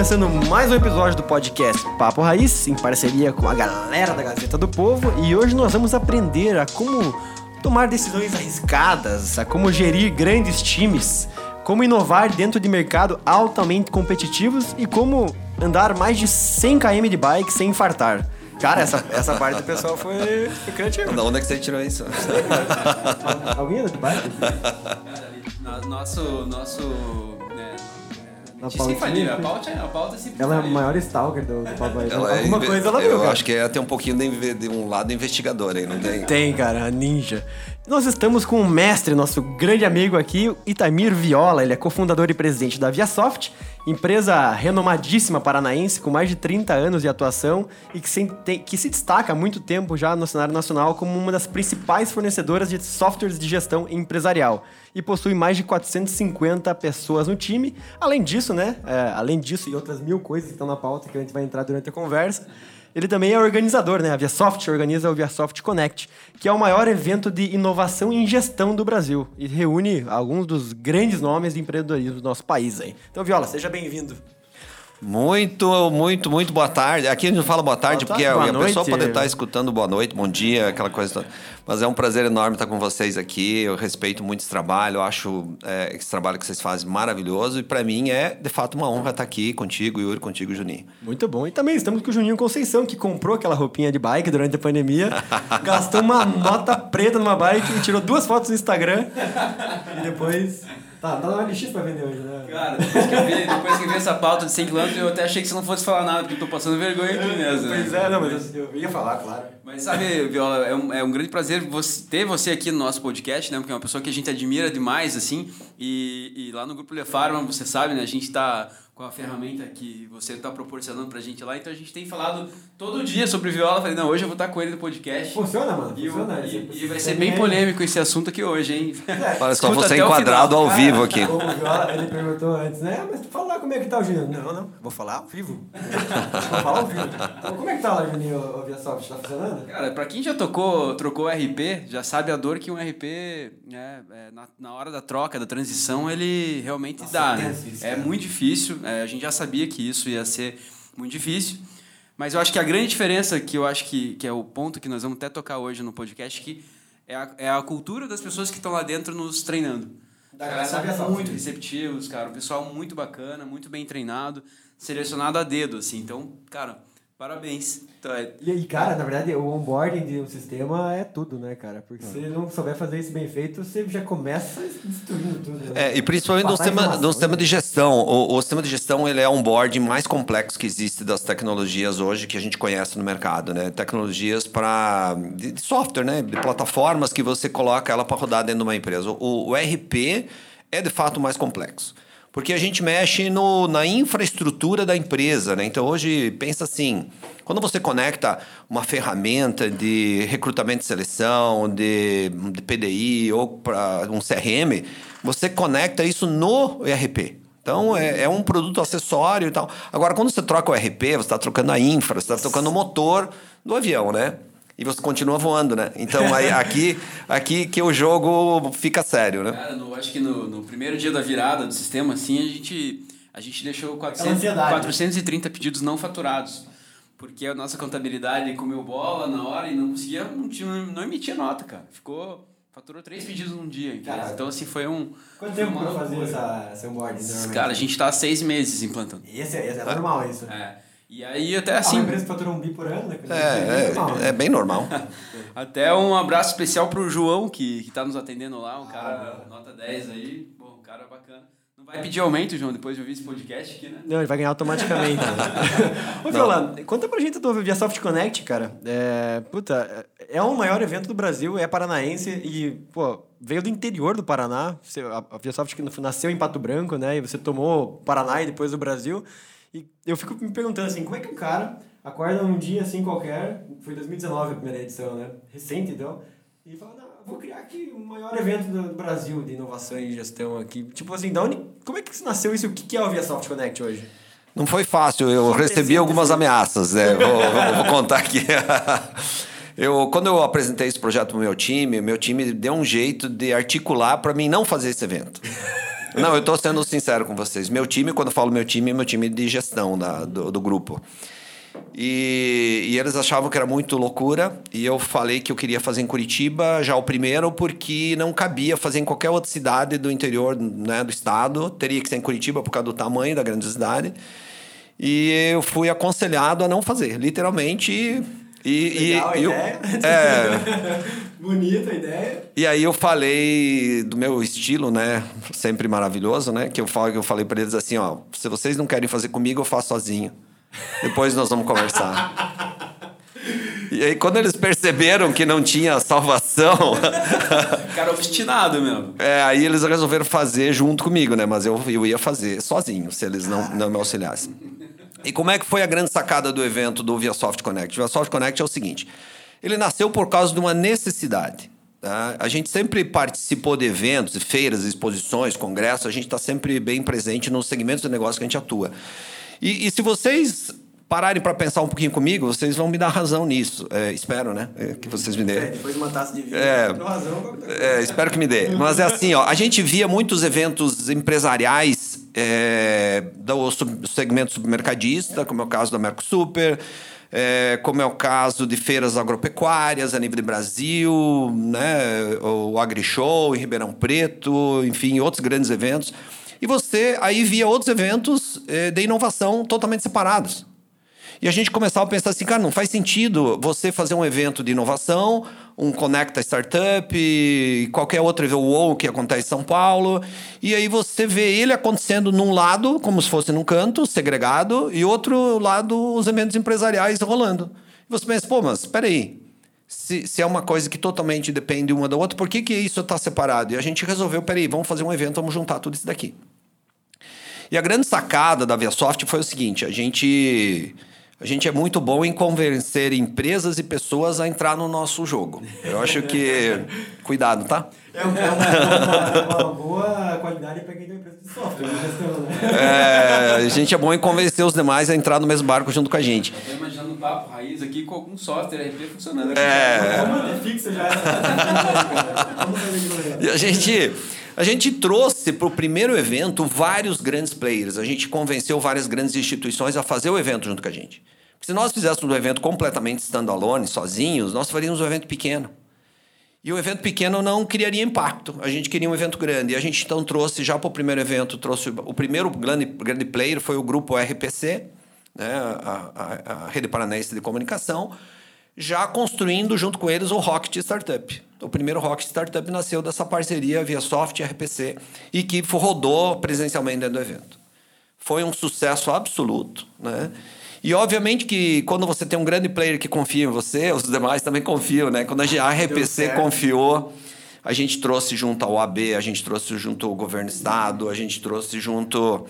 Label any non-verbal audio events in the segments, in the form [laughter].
começando mais um episódio do podcast Papo Raiz, em parceria com a galera da Gazeta do Povo, e hoje nós vamos aprender a como tomar decisões arriscadas, a como gerir grandes times, como inovar dentro de mercado altamente competitivos e como andar mais de 100 km de bike sem infartar. Cara, essa, essa parte do pessoal foi, foi criativa. Da onde é que você tirou isso? Alguém anda de bike? [laughs] No- Nosso. nosso a gente sempre pautinha, fala, a né? pauta, a pauta sempre Ela é a maior stalker do, do. Ela é Alguma inve- coisa ela viu, Eu cara. acho que ela tem um pouquinho de, de um lado investigador aí, não tem? Tem, cara, a ninja. Nós estamos com o mestre, nosso grande amigo aqui, Itamir Viola. Ele é cofundador e presidente da Viasoft, empresa renomadíssima paranaense com mais de 30 anos de atuação e que se, que se destaca há muito tempo já no cenário nacional como uma das principais fornecedoras de softwares de gestão empresarial e possui mais de 450 pessoas no time. Além disso, né? é, além disso e outras mil coisas que estão na pauta que a gente vai entrar durante a conversa. Ele também é organizador, né? A Viasoft organiza o Viasoft Connect, que é o maior evento de inovação em gestão do Brasil e reúne alguns dos grandes nomes de empreendedorismo do nosso país aí. Então, Viola, seja bem-vindo. Muito, muito, muito boa tarde. Aqui a gente não fala boa tarde, Boa porque tarde, a, boa a pessoa pode estar escutando boa noite, bom dia, aquela coisa toda. Mas é um prazer enorme estar com vocês aqui. Eu respeito muito esse trabalho, eu acho é, esse trabalho que vocês fazem maravilhoso. E para mim é, de fato, uma honra estar aqui contigo, Yuri, contigo, Juninho. Muito bom. E também estamos com o Juninho Conceição, que comprou aquela roupinha de bike durante a pandemia, [laughs] gastou uma nota preta numa bike e tirou duas fotos no Instagram. E depois. Tá, tá na OLX pra vender hoje, né? Cara, depois que, eu vi, depois que eu vi essa pauta de 100 km, eu até achei que você não fosse falar nada, porque eu tô passando vergonha aqui mesmo. né? Pois é, não, mas eu, eu ia falar, claro. Mas sabe, Viola, é um, é um grande prazer você- ter você aqui no nosso podcast, né? Porque é uma pessoa que a gente admira demais, assim. E, e lá no Grupo Le Pharma, você sabe, né? A gente tá com a ferramenta que você tá proporcionando pra gente lá. Então a gente tem falado todo dia sobre Viola. Falei, não, hoje eu vou estar com ele no podcast. Funciona, mano? Funciona. e- Você- e vai ser tem bem polêmico esse assunto aqui hoje, hein? Olha só, você enquadrado ao vivo aqui. O Viola, ele perguntou antes, né? Mas fala lá como é que tá o Juninho. Não, não, vou falar ao vivo. [laughs] vou falar ao vivo. Então, como é que tá lá, Juninho, o Viasoft? Tá funcionando? Cara, pra quem já tocou, trocou RP, já sabe a dor que um RP, né, é, na, na hora da troca, da transição, ele realmente Nossa, dá, é né? isso, É muito difícil, é, a gente já sabia que isso ia ser muito difícil, mas eu acho que a grande diferença, que eu acho que, que é o ponto que nós vamos até tocar hoje no podcast, que é a, é a cultura das pessoas que estão lá dentro nos treinando. Da galera Viasoft. muito receptivos, cara, um pessoal muito bacana, muito bem treinado, selecionado a dedo, assim, então, cara, parabéns. Então, é, E, e, cara, na verdade, o onboarding de um sistema é tudo, né, cara? Porque se não souber fazer isso bem feito, você já começa destruindo tudo. Né? É, e principalmente no Passar sistema, no sistema né? de gestão. O, o sistema de gestão ele é um board mais complexo que existe das tecnologias hoje que a gente conhece no mercado, né? Tecnologias para software, né? De plataformas que você coloca ela para rodar dentro de uma empresa. O, o RP é de fato mais complexo. Porque a gente mexe no, na infraestrutura da empresa, né? Então hoje pensa assim, quando você conecta uma ferramenta de recrutamento e seleção, de, de PDI ou para um CRM, você conecta isso no ERP. Então é, é um produto acessório e tal. Agora, quando você troca o ERP, você está trocando a infra, você está trocando o motor do avião, né? E você continua voando, né? Então aí, [laughs] aqui, aqui que o jogo fica sério, né? Cara, no, acho que no, no primeiro dia da virada do sistema, assim, a gente, a gente deixou 400, ansiedade. 430 pedidos não faturados. Porque a nossa contabilidade comeu bola na hora e não conseguia, não, tinha, não emitia nota, cara. Ficou, faturou três pedidos num dia. Caraca. Então, assim, foi um... Quanto foi tempo uma pra fazer essa, esse onboarding? Cara, a gente tá há seis meses implantando. Esse, é- esse é normal, isso. É. E aí, até Assim, assim... uma empresa fatura um bi por ano, né? É, normal, né? é, é bem normal. [laughs] Até um abraço especial pro João, que, que tá nos atendendo lá, um Ah. cara nota 10 aí, bom, um cara bacana. Não vai pedir aumento, João, depois de ouvir esse podcast aqui, né? Não, ele vai ganhar automaticamente. [laughs] Ô, Viola, conta pra gente do Viasoft Connect, cara. É, puta, é o maior evento do Brasil, é paranaense e, pô, veio do interior do Paraná. Você, a, a Viasoft nasceu em Pato Branco, né? E você tomou Paraná e depois o Brasil. E eu fico me perguntando assim, como é que um cara acorda um dia assim qualquer, foi 2019 a primeira edição, né? Recente, então, e fala, não, vou criar aqui o maior evento do Brasil de inovação e gestão aqui. Tipo assim, da onde, como é que nasceu isso? O que é o Viasoft Connect hoje? Não foi fácil, eu recebi algumas ameaças, né? [laughs] vou, vou- vou contar aqui. [laughs] Eu, quando eu apresentei esse projeto pro meu time, meu time deu um jeito de articular para mim não fazer esse evento. Não, eu tô sendo sincero com vocês. Meu time, quando eu falo meu time, é meu time de gestão da, do, do grupo. E, e, eles achavam que era muito loucura. E eu falei que eu queria fazer em Curitiba já o primeiro, porque não cabia fazer em qualquer outra cidade do interior né, do estado. Teria que ser em Curitiba por causa do tamanho da grandiosidade. E eu fui aconselhado a não fazer, literalmente. E, Legal, e, ideia. Eu, é, [laughs] Bonita a ideia. E aí eu falei do meu estilo, né? Sempre maravilhoso, né? Que eu, falo, que eu falei para eles assim, ó, se vocês não querem fazer comigo, eu faço sozinho. Depois nós vamos conversar. E aí, quando eles perceberam que não tinha salvação. [laughs] Cara obstinado mesmo. É, aí eles resolveram fazer junto comigo, né? Mas eu, eu ia fazer sozinho, se eles não, não me auxiliassem. E como é que foi a grande sacada do evento do ViaSoft Connect? O ViaSoft Connect é o seguinte: ele nasceu por causa de uma necessidade. Tá? A gente sempre participou de eventos, feiras, exposições, congressos, a gente está sempre bem presente nos segmentos de negócio que a gente atua. E, e se vocês pararem para pensar um pouquinho comigo, vocês vão me dar razão nisso. É, espero, né? É, que vocês me dêem. É, depois de uma taça de vinho, é, razão. É, espero que me dê. Mas é assim, ó, a gente via muitos eventos empresariais do segmento submercadista, como é o caso da Mercosuper, como é o caso de feiras agropecuárias a nível de Brasil, né? o AgriShow em Ribeirão Preto, enfim, outros grandes eventos. E você aí via outros eventos de inovação totalmente separados. E a gente começava a pensar assim, cara, não faz sentido você fazer um evento de inovação, um Conecta Startup, qualquer outro evento, o que acontece em São Paulo, e aí você vê ele acontecendo num lado, como se fosse num canto, segregado, e outro lado, os eventos empresariais rolando. E você pensa, pô, mas espera aí, se, se, é uma coisa que totalmente depende uma da outra, por que, que isso está separado? E a gente resolveu, peraí, vamos fazer um evento, vamos juntar tudo isso daqui. E a grande sacada da ViaSoft foi o seguinte: a gente, a gente é muito bom em convencer empresas e pessoas a entrar no nosso jogo. Eu acho que. [laughs] Cuidado, tá? É uma, é uma, é uma boa qualidade para quem tem empresa de software, né? É, a gente é bom em convencer os demais a entrar no mesmo barco junto com a gente. Eu tô imaginando um papo raiz aqui com algum software RP funcionando. É. Como é fixa já. e a gente. A gente trouxe para o primeiro evento vários grandes players. A gente convenceu várias grandes instituições a fazer o evento junto com a gente. Se nós fizéssemos um evento completamente standalone, sozinhos, nós faríamos um evento pequeno. E o evento pequeno não criaria impacto. A gente queria um evento grande. E a gente então trouxe, já para o primeiro evento, trouxe o primeiro grande, grande player foi o grupo RPC, né, a, a, a Rede Paranaense de Comunicação, já construindo junto com eles o Rocket Startup. O primeiro Rocket Startup nasceu dessa parceria via Soft e RPC e que rodou presencialmente dentro do evento. Foi um sucesso absoluto, né? E obviamente que quando você tem um grande player que confia em você, os demais também confiam, né? Quando a RPC confiou, a gente trouxe junto ao AB, a gente trouxe junto ao governo do estado, a gente trouxe junto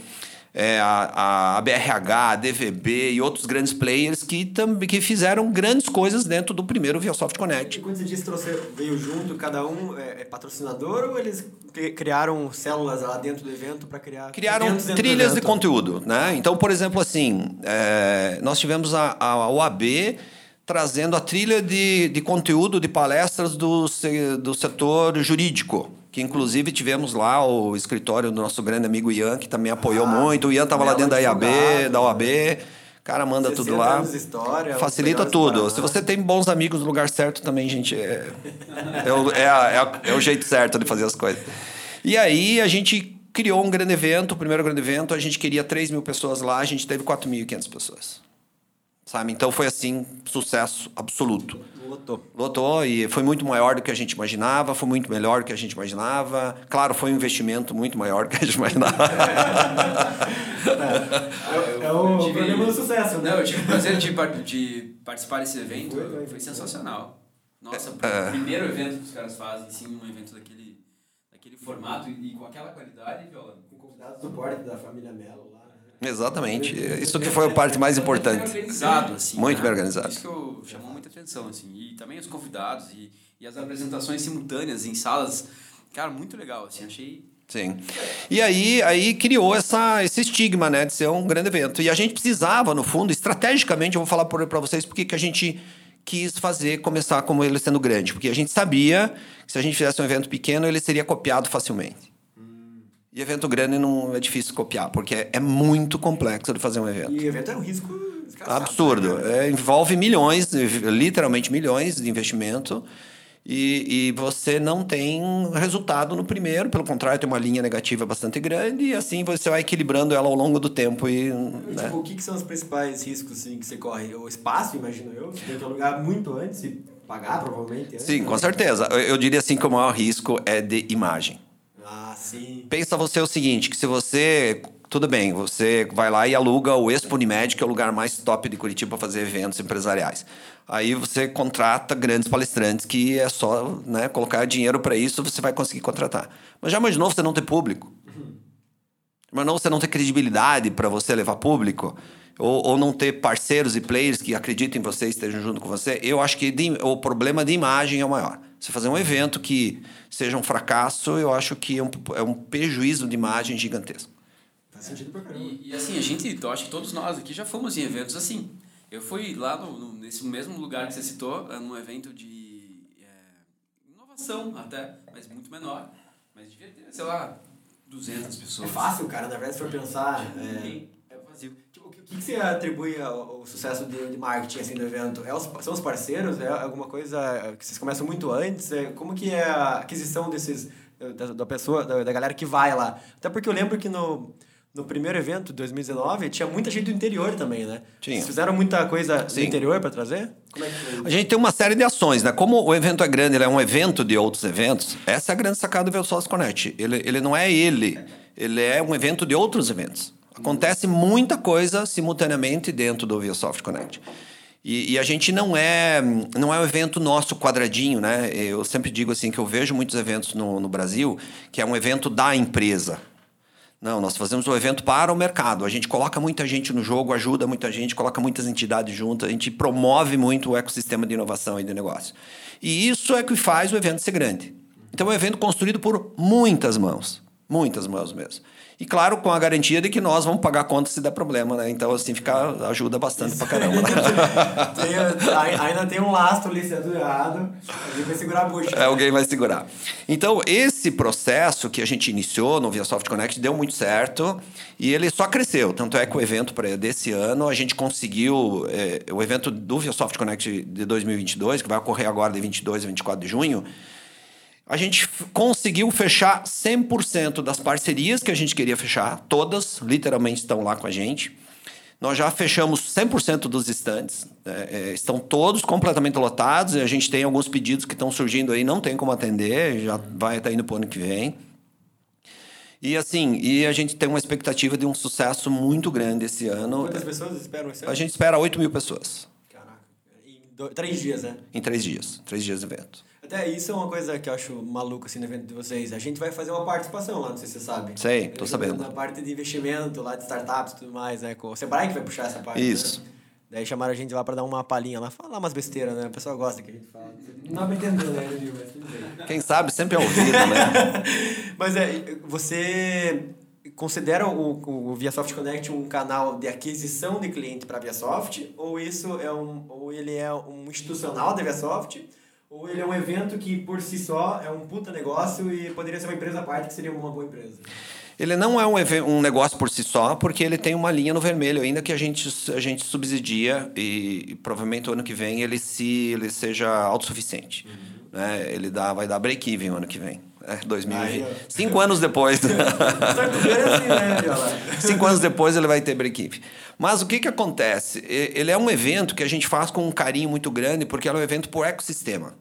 é, a, a BRH, a DVB e outros grandes players que, também que fizeram grandes coisas dentro do primeiro ViaSoft Connect. E quando você disse que veio junto, cada um é, é, patrocinador ou eles criaram células lá dentro do evento para criar... Criaram trilhas de conteúdo, né? Então, por exemplo, assim, é, nós tivemos a, a OAB trazendo a trilha de, de conteúdo de palestras do, do setor jurídico que inclusive tivemos lá o escritório do nosso grande amigo Ian, que também apoiou ah, muito. O Ian estava lá dentro da IAB, da OAB. O cara manda tudo lá. História, Facilita tudo. Se você tem bons amigos no lugar certo também, gente, é, [laughs] é, o, é, é, é o jeito certo de fazer as coisas. E aí a gente criou um grande evento, o primeiro grande evento, a gente queria 3 mil pessoas lá, a gente teve 4.500 pessoas. Sabe? Então foi assim, sucesso absoluto. Lotou. Lotou e foi muito maior do que a gente imaginava, foi muito melhor do que a gente imaginava. Claro, foi um investimento muito maior do que a gente imaginava. é, é, o tive, problema do sucesso, né? Não, eu tive o prazer de, de participar desse evento, foi, foi, foi sensacional. Nossa, é, o primeiro evento que os caras fazem, sim, um evento daquele, daquele formato e, e com aquela qualidade, Viola. Com convidados do porte da família. Né? Exatamente. Isso que foi a parte mais importante. organizado, assim. Muito né? bem organizado. Isso que eu, chamou muita atenção, assim. E também os convidados e, e as apresentações simultâneas em salas. Cara, muito legal, assim. Achei Sim. E aí, aí criou essa, esse estigma, né, de ser um grande evento. E a gente precisava, no fundo, estrategicamente, eu vou falar para vocês porque que a gente quis fazer, começar como ele sendo grande. Porque a gente sabia que se a gente fizesse um evento pequeno, ele seria copiado facilmente. E evento grande não é difícil copiar, porque é, é muito complexo de fazer um evento. E evento é um risco desgraçado, Absurdo. né? É, envolve milhões, literalmente milhões de investimento. E, e você não tem resultado no primeiro, pelo contrário, tem uma linha negativa bastante grande, e assim você vai equilibrando ela ao longo do tempo. E, né? Tipo, o que, que são os principais riscos assim, que você corre? O espaço, imagino eu, você tem que alugar muito antes e pagar provavelmente antes. Sim, né? com certeza. Eu, eu diria assim que o maior risco é de imagem. Ah, sim. Pensa você o seguinte, que se você... Tudo bem, você vai lá e aluga o Expo Unimed, que é o lugar mais top de Curitiba para fazer eventos empresariais. Aí você contrata grandes palestrantes que é só né, colocar dinheiro para isso, você vai conseguir contratar. Mas já imaginou você não ter público? Imaginou você não ter credibilidade para você levar público? Ou, ou não ter parceiros e players que acreditem em você e estejam junto com você? Eu acho que o problema de imagem é o maior. Você fazer um evento que seja um fracasso, eu acho que é um, é um prejuízo de imagem gigantesco. Faz sentido pra caramba. E, e assim, a gente, eu acho que todos nós aqui já fomos em eventos assim. Eu fui lá no, no- nesse mesmo lugar que você citou, eh, num evento de eh, inovação até, mas muito menor. Mas devia ter, sei lá, 200 É pessoas. fácil, cara, na verdade, se for pensar. É, que, o que você atribui ao, ao sucesso de, de marketing assim, do evento? É os, são os parceiros? É alguma coisa que vocês começam muito antes? É, como que é a aquisição desses da, da pessoa, da, da galera que vai lá? Até porque eu lembro que no, no primeiro evento, 2019, tinha muita gente do interior também, né? Tinha. Vocês fizeram muita coisa do Sim. interior para trazer? É? A gente tem uma série de ações, né? Como o evento é grande, ele é um evento de outros eventos, essa é a grande sacada do Velsource Connect. Ele, ele não é ele, ele é um evento de outros eventos. Acontece muita coisa simultaneamente dentro do ViaSoft Connect. E, e a gente não é não é um evento nosso quadradinho, né? Eu sempre digo assim que eu vejo muitos eventos no, no Brasil que é um evento da empresa. Não, nós fazemos um evento para o mercado. A gente coloca muita gente no jogo, ajuda muita gente, coloca muitas entidades juntas, a gente promove muito o ecossistema de inovação e de negócio. E isso é que faz o evento ser grande. Então é um evento construído por muitas mãos, muitas mãos mesmo. E claro, com a garantia de que nós vamos pagar a conta se der problema, né? Então assim fica ajuda bastante pra caramba. [laughs] Tem- ai- ainda tem um lastro ali sendo errado, a gente vai segurar a bucha. É, alguém vai segurar. Então, esse processo que a gente iniciou no ViaSoft Connect deu muito certo e ele só cresceu. Tanto é que o evento desse ano, a gente conseguiu... é, o evento do ViaSoft Connect de 2022, que vai ocorrer agora de 22 a 24 de junho, a gente conseguiu fechar 100% das parcerias que a gente queria fechar. Todas, literalmente, estão lá com a gente. Nós já fechamos 100% dos estantes. é, é, estão todos completamente lotados. E a gente tem alguns pedidos que estão surgindo aí, não tem como atender. Já vai estar indo para o ano que vem. E assim, e a gente tem uma expectativa de um sucesso muito grande esse ano. Quantas pessoas esperam esse ano? A gente espera 8 mil pessoas Caraca, em do- três dias, né? em três dias. Três dias de evento. Até isso é uma coisa que eu acho maluco assim no evento de vocês. A gente vai fazer uma participação lá, não sei se você sabe. Sei, tô sabendo. Na parte de investimento lá de startups e tudo mais, né? O Sebrae que vai puxar essa parte. Isso. né? Daí chamaram a gente lá pra dar uma palhinha lá, falar umas besteiras, né? O pessoal gosta que a gente fala. Não dá pra entender, né, Danilo? Mas tudo bem. Quem sabe sempre é ouvido, né? [laughs] Mas é, você considera o, o ViaSoft Connect um canal de aquisição de cliente para a ViaSoft? Ou isso é um, ou ele é um institucional da ViaSoft? Ou ele é um evento que por si só é um puta negócio e poderia ser uma empresa à parte que seria uma boa empresa? Ele não é um, um negócio por si só, porque ele tem uma linha no vermelho ainda que a gente, a gente subsidia e, e provavelmente o ano que vem ele se ele seja autossuficiente. Né? Ele dá, vai dar break-even o ano que vem. É, 2020. Aí. Cinco anos depois. [laughs] É assim, né? Cinco anos depois ele vai ter break-even. Mas o que, que acontece? Ele é um evento que a gente faz com um carinho muito grande, porque ele é um evento por ecossistema.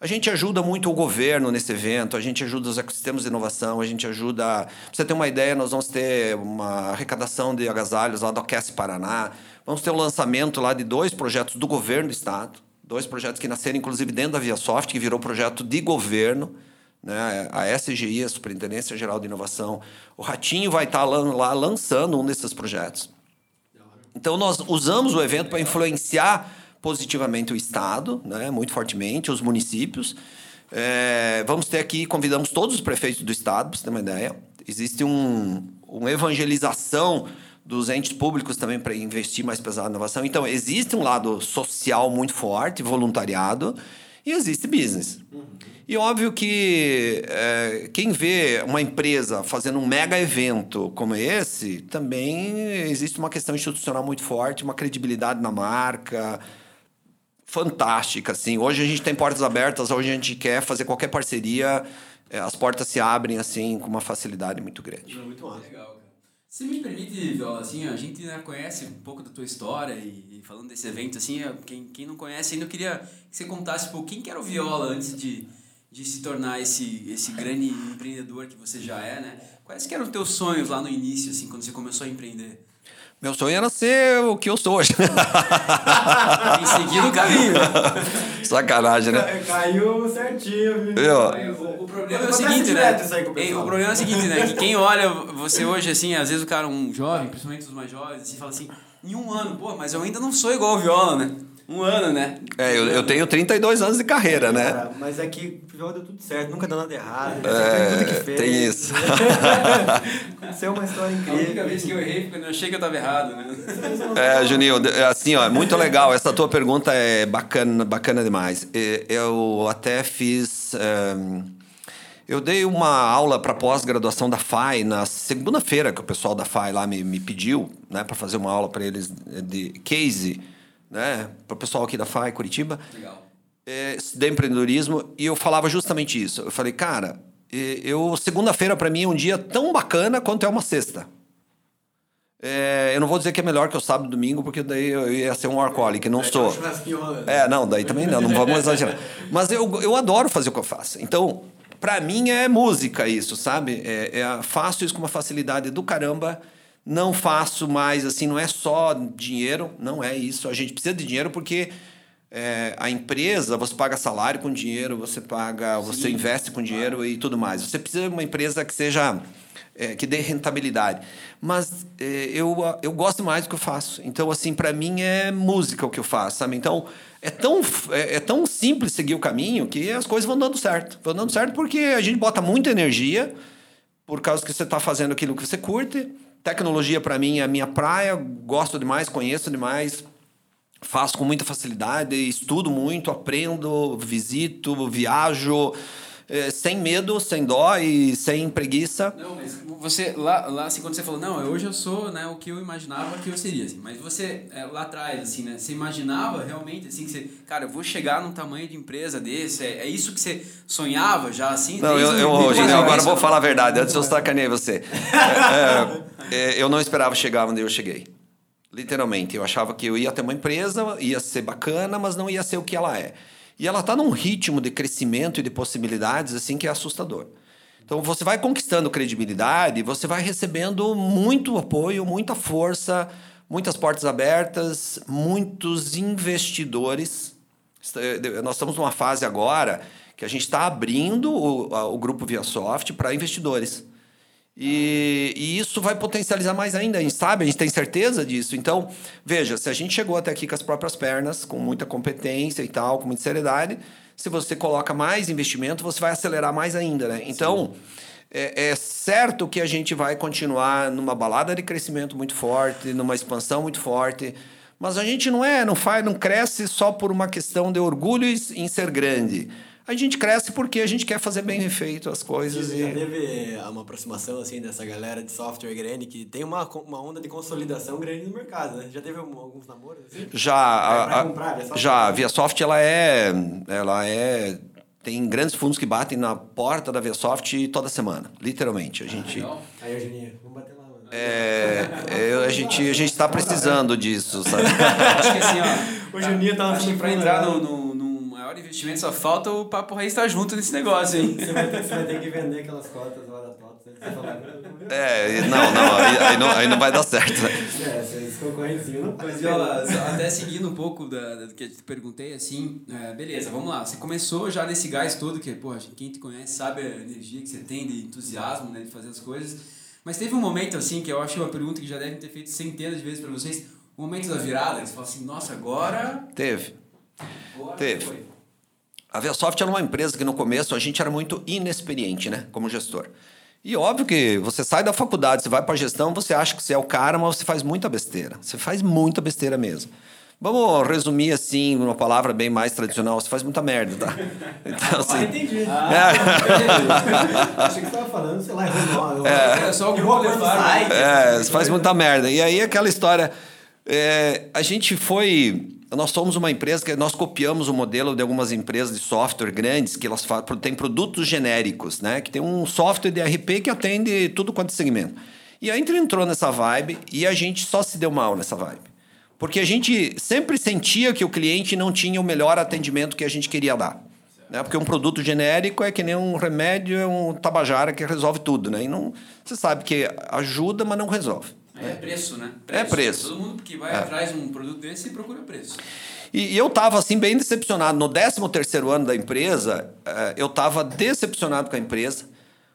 A gente ajuda muito o governo nesse evento, a gente ajuda os ecossistemas de inovação, a gente ajuda. Pra você ter uma ideia, nós vamos ter uma arrecadação de agasalhos lá do Aquece Paraná. Vamos ter o lançamento lá de dois projetos do governo do estado, dois projetos que nasceram inclusive dentro da ViaSoft, que virou projeto de governo. Né? A SGI, a Superintendência Geral de Inovação. O Ratinho vai estar lá, lá lançando um desses projetos. Então, nós usamos o evento para influenciar positivamente o Estado, né, muito fortemente, os municípios. É, vamos ter aqui, convidamos todos os prefeitos do Estado, para você ter uma ideia. Existe um, uma evangelização dos entes públicos também para investir mais pesado na inovação. Então, existe um lado social muito forte, voluntariado, e existe business. E óbvio que é, quem vê uma empresa fazendo um mega evento como esse, também existe uma questão institucional muito forte, uma credibilidade na marca fantástica. Assim. Hoje a gente tem portas abertas, hoje a gente quer fazer qualquer parceria, é, as portas se abrem assim com uma facilidade muito grande. Muito legal. Se me permite, Viola, assim, a gente né, conhece um pouco da tua história e, e, falando desse evento, assim, quem, quem não conhece ainda, eu queria que você contasse um pouco quem que era o Viola antes de, de se tornar esse, esse grande empreendedor que você já é, né? Quais que eram os teus sonhos lá no início, assim, quando você começou a empreender? Meu sonho era ser o que eu sou hoje. [laughs] Tem seguido o caminho. [laughs] Sacanagem, né? Caiu certinho. Eu, o, o problema é o seguinte, né? O problema é o seguinte, né? Que quem olha você [laughs] hoje, assim, às vezes o cara, um jovem, principalmente os mais jovens, assim, fala assim, em um ano, pô, mas eu ainda não sou igual o Viola, né? Um ano, né? É, eu, eu tenho 32 anos de carreira, né? Cara, mas é que o deu tudo certo, nunca deu nada errado. É, tudo que fez. tem isso. [laughs] Aconteceu uma história incrível. A única vez que eu errei foi quando eu achei que eu estava errado, né? É, Juninho, assim, ó, muito legal. Essa tua pergunta é bacana, bacana demais. Eu até fiz. Um, eu dei uma aula para pós-graduação da FAI na segunda-feira, que o pessoal da FAI lá me, me pediu, né, para fazer uma aula para eles de case né, para o pessoal aqui da FAI, Curitiba. Legal. É, de empreendedorismo e eu falava justamente isso. Eu falei, cara, eu segunda-feira para mim é um dia tão bacana quanto é uma sexta. É, eu não vou dizer que é melhor que o sábado e domingo, porque daí eu ia ser um alcoólico, não é, sou. É, não, daí também não, não vamos exagerar. Mas eu, eu adoro fazer o que eu faço. Então, para mim é música isso, sabe? É, é, faço isso com uma facilidade do caramba não faço mais assim, não é só dinheiro, não é isso. A gente precisa de dinheiro porque é, a empresa, você paga salário com dinheiro, você paga, Sim, você investe com dinheiro claro. e tudo mais. Você precisa de uma empresa que seja é, que dê rentabilidade. Mas é, eu, eu gosto mais do que eu faço. Então, assim, para mim é música o que eu faço, sabe? Então, é tão, é, é, tão simples seguir o caminho que as coisas vão dando certo. Vão dando certo porque a gente bota muita energia por causa que você está fazendo aquilo que você curte Tecnologia para mim é a minha praia, gosto demais, conheço demais, faço com muita facilidade, estudo muito, aprendo, visito, viajo. É, sem medo, sem dó e sem preguiça. Não, mas você, lá, lá assim, quando você falou, não, hoje eu sou né, o que eu imaginava que eu seria, assim, mas você, é, lá atrás, assim, né, você imaginava realmente, assim, que você, cara, eu vou chegar num tamanho de empresa desse, é, é isso que você sonhava já, assim? Não, eu, eu, hoje, né, agora eu vou falar a verdade, antes eu sacanei você. É, [laughs] é, é, eu não esperava chegar onde eu cheguei. Literalmente, eu achava que eu ia ter uma empresa, ia ser bacana, mas não ia ser o que ela é. E ela está num ritmo de crescimento e de possibilidades assim que é assustador. Então você vai conquistando credibilidade, você vai recebendo muito apoio, muita força, muitas portas abertas, muitos investidores. Eh, nós estamos numa fase agora que a gente está abrindo o, o grupo ViaSoft para investidores. E, e, isso vai potencializar mais ainda, a gente sabe, a gente tem certeza disso. Então, veja, se a gente chegou até aqui com as próprias pernas, com muita competência e tal, com muita seriedade, se você coloca mais investimento, você vai acelerar mais ainda, né? Então, é, é, certo que a gente vai continuar numa balada de crescimento muito forte, numa expansão muito forte, mas a gente não é, não faz, não cresce só por uma questão de orgulho em ser grande a gente cresce porque a gente quer fazer bem feito as coisas. Você e... já teve uma aproximação assim dessa galera de software grande que tem uma, uma onda de consolidação grande no mercado, né? Já teve alguns namoros assim? Já, a, comprar, a, já. A ViaSoft ela é, ela é tem grandes fundos que batem na porta da ViaSoft toda semana, literalmente. A gente. Ah, Aí, Eugenia, vamos bater lá. É, é, a gente a gente está precisando disso, sabe? [laughs] Acho que assim, ó. O Juninho tá Acho que para entrar no, no maior investimento, só falta o Papo Rei estar junto nesse negócio, hein? Você vai ter, você vai ter que vender aquelas cotas lá das fotos. É, não, não aí, aí, não, aí não vai dar certo. Né? É, vocês concorrencinho Mas, Viola, até seguindo um pouco da, da, do que eu te perguntei, assim, é, beleza, vamos lá. Você começou já nesse gás todo, que, pô, quem te conhece sabe a energia que você tem de entusiasmo, né, de fazer as coisas. Mas teve um momento, assim, que eu acho uma pergunta que já devem ter feito centenas de vezes para vocês, o momento da virada, que você fala assim, nossa, agora... Teve. Agora Teve. A Viasoft era uma empresa que no começo a gente era muito inexperiente, né, como gestor. E óbvio que você sai da faculdade, você vai para a gestão, você acha que você é o cara, mas você faz muita besteira. Você faz muita besteira mesmo. Vamos resumir assim, uma palavra bem mais tradicional. Você faz muita merda, tá? [laughs] Então, assim, Ah, entendi. É. Achei que você estava falando, sei lá, Renault. É só o Renault levar. site. É, você faz muita merda. E aí aquela história. é, a gente foi. Nós somos uma empresa que nós copiamos o modelo de algumas empresas de software grandes que elas têm produtos genéricos, né? Que tem um software de RP que atende tudo quanto é segmento. E a gente entrou nessa vibe e a gente só se deu mal nessa vibe. Porque a gente sempre sentia que o cliente não tinha o melhor atendimento que a gente queria dar. Né? Porque um produto genérico é que nem um remédio, é um tabajara que resolve tudo. Né? E não, você sabe que ajuda, mas não resolve. É preço, né? É preço. Todo mundo que vai atrás de um produto desse procura preço. E, e eu estava assim bem decepcionado. No 13 terceiro ano da empresa, eh, eu estava decepcionado com a empresa,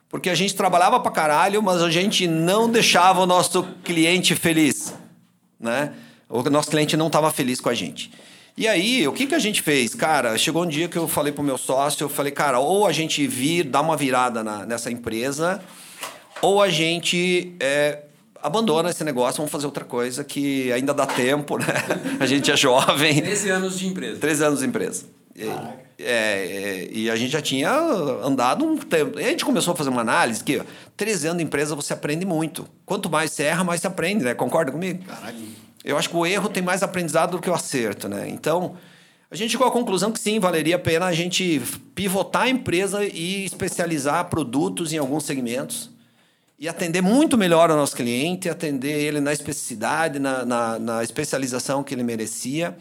porque a gente trabalhava pra caralho, mas a gente não deixava o nosso cliente feliz, né? O nosso cliente não estava feliz com a gente. E aí, o que, que a gente fez? Cara, chegou um dia que eu falei pro meu sócio, eu falei, cara, ou a gente vir, dar uma virada na- nessa empresa, ou a gente é, abandona esse negócio, vamos fazer outra coisa que ainda dá tempo, né? A gente é jovem. 13 anos de empresa. Três anos de empresa. E, é, é, e a gente já tinha andado um tempo. E a gente começou a fazer uma análise que, ó, 13 anos de empresa você aprende muito. Quanto mais você erra, mais você aprende, né? Concorda comigo? Eu acho que o erro tem mais aprendizado do que o acerto, né? Então, a gente chegou à conclusão que sim, valeria a pena a gente pivotar a empresa e especializar produtos em alguns segmentos e atender muito melhor o nosso cliente, atender ele na especificidade, na, na, na especialização que ele merecia.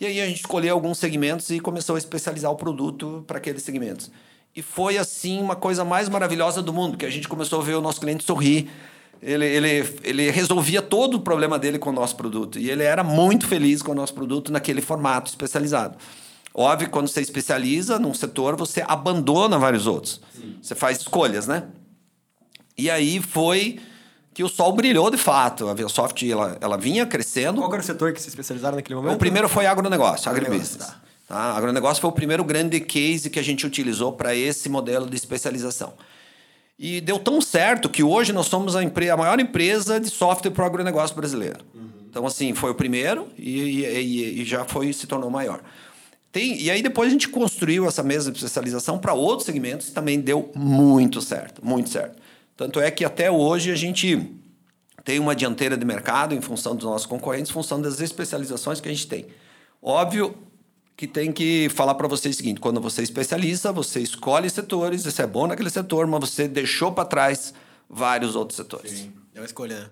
E aí a gente escolheu alguns segmentos e começou a especializar o produto para aqueles segmentos. E foi assim uma coisa mais maravilhosa do mundo, que a gente começou a ver o nosso cliente sorrir. Ele, ele, ele resolvia todo o problema dele com o nosso produto. E ele era muito feliz com o nosso produto naquele formato especializado. Óbvio que quando você especializa num setor, você abandona vários outros. Você faz escolhas, né? E aí foi que o sol brilhou de fato. A Velsoft ela, ela vinha crescendo. Qual era o setor que se especializaram naquele momento? O primeiro foi agronegócio, agribusiness. Agronegócio, Tá? Agronegócio foi o primeiro grande case que a gente utilizou para esse modelo de especialização. E deu tão certo que hoje nós somos a, a maior empresa de software para o agronegócio brasileiro. Então, assim, foi o primeiro e, e- e já foi se tornou maior. Tem, e aí depois a gente construiu essa mesma especialização para outros segmentos e também deu muito certo, muito certo. Tanto é que até hoje a gente tem uma dianteira de mercado em função dos nossos concorrentes, em função das especializações que a gente tem. Óbvio que tem que falar para vocês o seguinte: quando você especializa, você escolhe setores, você é bom naquele setor, mas você deixou para trás vários outros setores. É uma escolha.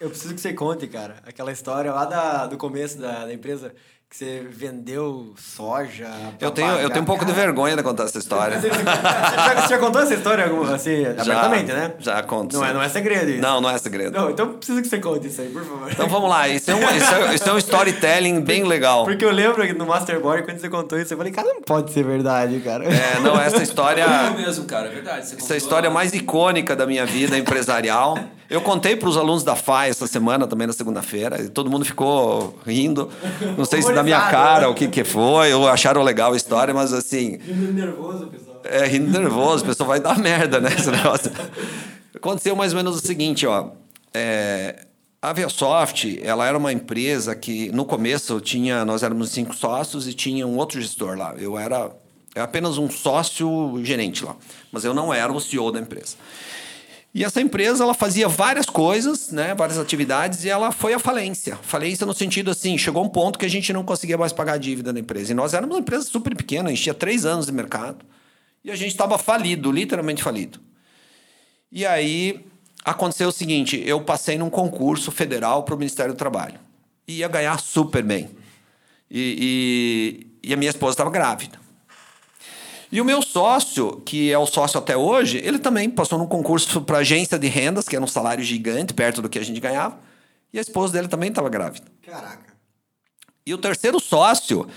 Eu preciso que você conte, cara, aquela história lá da, do começo da, da empresa que você vendeu soja. Eu tenho, eu tenho um pouco de vergonha de contar essa história. [laughs] Você já, você já contou essa história alguma- assim, abertamente, né? Já conto. Não é, não é segredo isso. Não, não é segredo. Não, então preciso que você conte isso aí, por favor. Então vamos lá, isso é, um, isso, é, isso é um storytelling bem legal. Porque eu lembro que no Masterboard, quando você contou isso, eu falei, cara, não pode ser verdade, cara. É, não, essa história. [laughs] É mesmo, cara, é verdade. Você Essa é história mais icônica da minha vida empresarial. Eu contei para os alunos da FAI essa semana, também na segunda-feira, e todo mundo ficou rindo. Não sei se da minha cara, o que, que foi, ou acharam legal a história, mas assim, nervoso, pessoal. é rindo nervoso, o pessoal vai dar merda, né? Esse negócio. Aconteceu mais ou menos o seguinte, ó. É, a Aviasoft, ela era uma empresa que no começo tinha, nós éramos cinco sócios e tinha um outro gestor lá. Eu era apenas um sócio gerente lá, mas eu não era o CEO da empresa. E essa empresa, ela fazia várias coisas, né, várias atividades, e ela foi à falência. Falência no sentido assim, chegou um ponto que a gente não conseguia mais pagar a dívida da empresa. E nós éramos uma empresa super pequena, a gente tinha três anos de mercado, e a gente estava falido, literalmente falido. E aí aconteceu o seguinte: eu passei num concurso federal para o Ministério do Trabalho. E ia ganhar super bem. E, e, e a minha esposa estava grávida. E o meu sócio, que é o sócio até hoje, ele também passou num concurso para agência de rendas, que era um salário gigante, perto do que a gente ganhava. E a esposa dele também estava grávida. Caraca. E o terceiro sócio,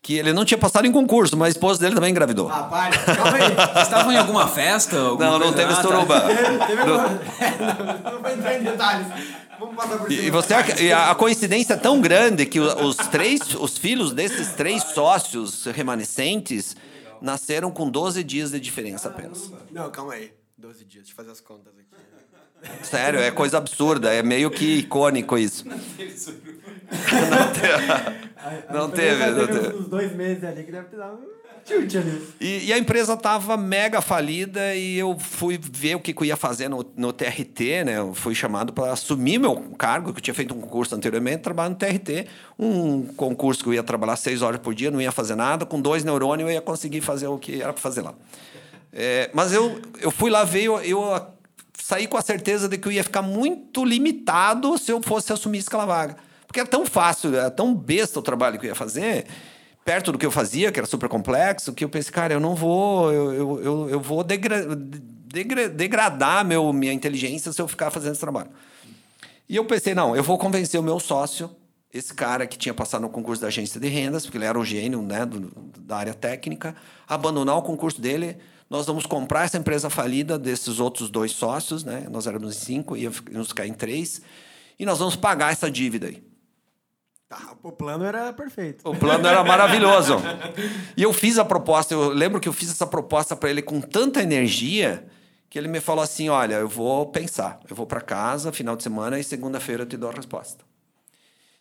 que ele não tinha passado em concurso, mas a esposa dele também engravidou. Para, calma aí. Vocês estavam em alguma festa? alguma não, não teve Ah, tá. [laughs] Teve [laughs] não, não vou entrar em detalhes. Vamos passar por cima. e você a, a coincidência é tão grande que os três, os filhos desses três sócios remanescentes nasceram com 12 dias de diferença apenas. Não, calma aí. 12 dias, deixa eu fazer as contas aqui. Sério, é coisa absurda, é meio que icônico isso. [laughs] não teve. Não teve. Não teve. Uns dois meses ali que deve ter dado. E, e a empresa estava mega falida e eu fui ver o que, que eu ia fazer no, no TRT, né? Eu fui chamado para assumir meu cargo, que eu tinha feito um concurso anteriormente, trabalhar no TRT. Um concurso que eu ia trabalhar seis horas por dia, não ia fazer nada. Com dois neurônios eu ia conseguir fazer o que era para fazer lá. É, mas eu, eu fui lá ver, eu, eu saí com a certeza de que eu ia ficar muito limitado se eu fosse assumir aquela vaga. Porque era tão fácil, era tão besta o trabalho que eu ia fazer, perto do que eu fazia, que era super complexo, que eu pensei, cara, eu não vou, eu, eu, eu, eu vou degra degra degradar meu, minha inteligência se eu ficar fazendo esse trabalho. E eu pensei, não, eu vou convencer o meu sócio, esse cara que tinha passado no concurso da agência de rendas, porque ele era um gênio né, do, da área técnica, abandonar o concurso dele nós vamos comprar essa empresa falida desses outros dois sócios, né? Nós éramos cinco, íamos ficar em três, e nós vamos pagar essa dívida aí. Tá, o plano era perfeito. O plano era maravilhoso. e eu fiz a proposta, eu lembro que eu fiz essa proposta para ele com tanta energia que ele me falou assim: "Olha, eu vou pensar. Eu vou para casa final de semana e segunda-feira eu te dou a resposta".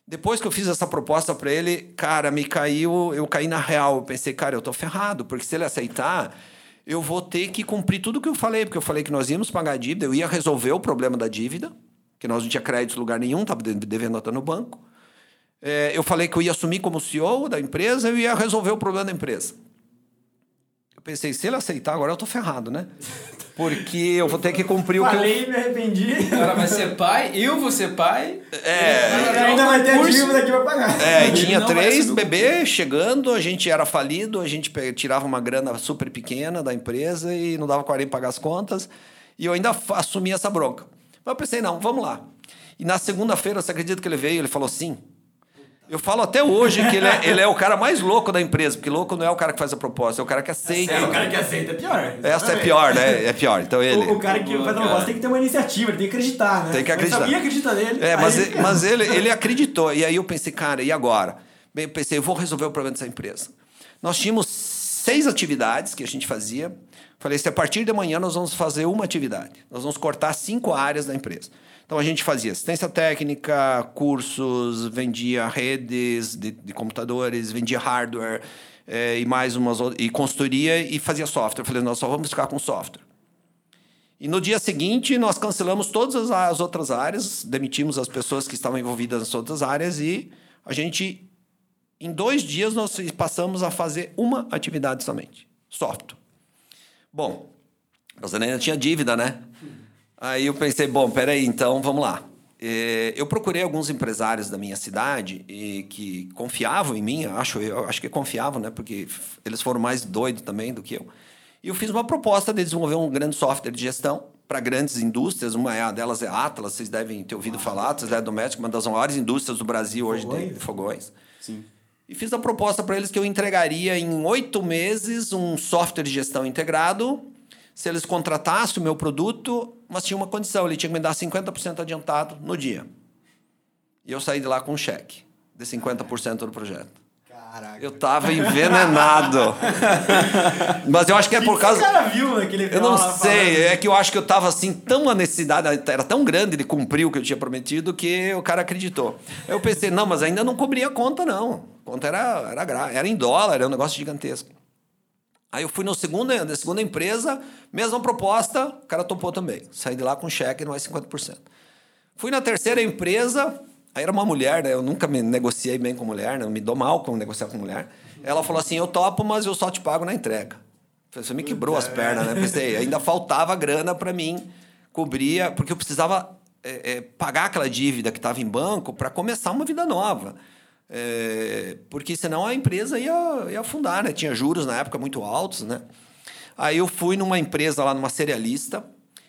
Depois que eu fiz essa proposta para ele, cara, me caiu, eu caí na real. Eu pensei, cara, eu tô ferrado, porque se ele aceitar, eu vou ter que cumprir tudo que eu falei, porque eu falei que nós íamos pagar a dívida, eu ia resolver o problema da dívida, que nós não tinha crédito em lugar nenhum, estava devendo até no banco. É, eu falei que eu ia assumir como CEO da empresa, eu ia resolver o problema da empresa. Eu pensei, se ele aceitar, agora eu estou ferrado, né? Porque eu vou ter que cumprir Falei, o que eu... Falei, me arrependi. Agora vai ser pai, eu vou ser pai. É. ainda vai ter a dívida aqui pra pagar. É, e tinha três bebês chegando, a gente era falido, a gente tirava uma grana super pequena da empresa e não dava 40 pagar as contas. E eu ainda assumi essa bronca. Mas eu pensei, não, vamos lá. E na segunda-feira, você acredita que ele veio? Ele falou sim. Eu falo até hoje que ele é, ele é o cara mais louco da empresa, porque louco não é o cara que faz a proposta, é o cara que aceita. É, o cara que aceita é pior. Essa é pior, né? É pior. Então ele. O, o cara que faz a proposta tem que ter uma iniciativa, ele tem que acreditar, né? Tem que acreditar. Eu sabia acreditar nele. É, mas, ele, mas ele, ele acreditou. E aí eu pensei, cara, e agora? Bem, eu pensei, eu vou resolver o problema dessa empresa. Nós tínhamos seis atividades que a gente fazia. Falei, se a partir de amanhã nós vamos fazer uma atividade. Nós vamos cortar cinco áreas da empresa. Então a gente fazia assistência técnica, cursos, vendia redes de, de computadores, vendia hardware é, e mais umas e consultoria e fazia software. Eu falei, nós só vamos ficar com software. E no dia seguinte nós cancelamos todas as outras áreas, demitimos as pessoas que estavam envolvidas nas outras áreas e a gente em dois dias nós passamos a fazer uma atividade somente, software. Bom, nós ainda tinha dívida, né? Aí eu pensei, bom, peraí, então vamos lá. É, eu procurei alguns empresários da minha cidade e que confiavam em mim, acho, eu acho que confiavam, né? Porque eles foram mais doidos também do que eu. E eu fiz uma proposta de desenvolver um grande software de gestão para grandes indústrias. Uma delas é a Atlas, vocês devem ter ouvido falar, Atlas é doméstica, uma das maiores indústrias do Brasil hoje fogões. de fogões. Sim. E fiz a proposta para eles que eu entregaria em oito meses um software de gestão integrado se eles contratassem o meu produto, mas tinha uma condição, ele tinha que me dar 50% adiantado no dia. E eu saí de lá com um cheque de 50% do projeto. Caraca. Eu tava envenenado. [laughs] Mas eu acho que é por causa. O cara viu naquele Eu não sei, é que eu acho que eu tava assim, tão a necessidade, era tão grande de cumprir o que eu tinha prometido que o cara acreditou. Eu pensei, não, mas ainda não cobria a conta, não. A conta era, era, era em dólar, era um negócio gigantesco. Aí eu fui no segunda, na segunda empresa, mesma proposta, o cara topou também. Saí de lá com cheque mais 50%. Fui na terceira empresa, aí era uma mulher, né? Eu nunca me negociei bem com mulher, né? Eu me dou mal com negociar com mulher. Ela falou assim: eu topo, mas eu só te pago na entrega. Você me quebrou as pernas, né? Pensei, ainda faltava grana para mim, cobria, porque eu precisava é, é, pagar aquela dívida que estava em banco para começar uma vida nova. É, porque senão a empresa ia, ia afundar, né? Tinha juros na época muito altos, né? Aí eu fui numa empresa lá, numa cerealista,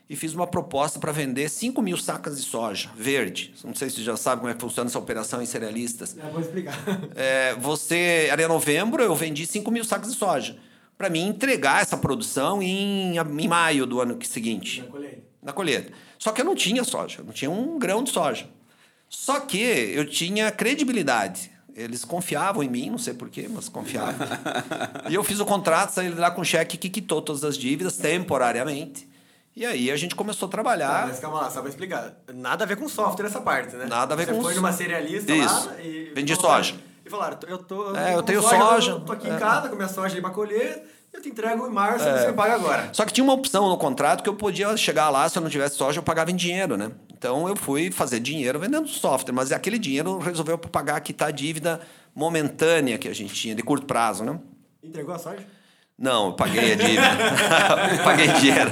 e fiz uma proposta para vender 5 mil sacas de soja verde. Não sei se você já sabe como é que funciona essa operação em cerealistas. Eu vou explicar. [laughs] É, você, era novembro, eu vendi 5 mil sacas de soja. Para mim entregar essa produção em, em maio do ano seguinte. Na colheita. Na colheita. Só que eu não tinha soja, não tinha um grão de soja. Só que eu tinha credibilidade. Eles confiavam em mim, não sei porquê, mas confiavam. [laughs] e eu fiz o contrato, saí lá com cheque que quitou todas as dívidas temporariamente. E aí a gente começou a Tá, trabalhar. mas calma lá, só pra explicar. Nada a ver com software essa parte, né? Nada a ver Você com foi so- numa cerealista Isso. lá e... Vendi soja. E falaram, eu, tô, É, eu tenho soja. Eu tô aqui em É. casa com minha soja ali pra colher, eu te entrego em março, É. você paga agora. Só que tinha uma opção no contrato que eu podia chegar lá, se eu não tivesse soja, eu pagava em dinheiro, né? Então eu fui fazer dinheiro vendendo software, mas aquele dinheiro resolveu pagar, quitar a dívida momentânea que a gente tinha, de curto prazo, né? Entregou a soja? Não, eu paguei a dívida. [laughs] paguei dinheiro.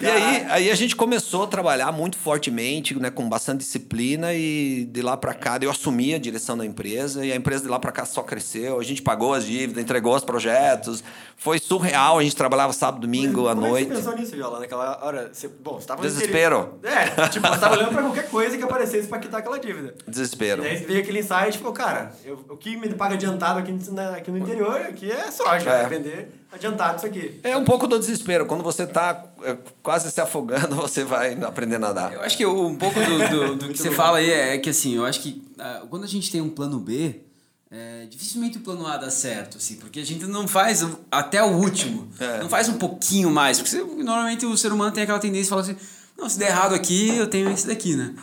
E aí, aí a gente começou a trabalhar muito fortemente, né, com bastante disciplina e de lá para cá eu assumi a direção da empresa e a empresa de lá para cá só cresceu. A gente pagou as dívidas, entregou os projetos. Foi surreal, a gente trabalhava sábado, domingo, à Como noite. é que você pensou nisso, Viola, naquela hora? Você, bom, você tava Desespero. É, tipo, você tava olhando pra qualquer coisa que aparecesse pra quitar aquela dívida. Desespero. E aí veio aquele insight e falou, cara, eu- o que me paga adiantado aqui, no- aqui no interior, aqui é soja, É. é. vender adiantado isso aqui. É um pouco do desespero. Quando você está quase se afogando, [laughs] você vai aprender a nadar. Eu acho que um pouco do, do, do que você fala aí é que assim, eu acho que ah, quando a gente tem um plano B, é, dificilmente o plano A dá certo, assim, porque a gente não faz até o último, É. não faz um pouquinho mais, porque você- normalmente o ser humano tem aquela tendência de falar assim, não, se der errado aqui, eu tenho esse daqui, né?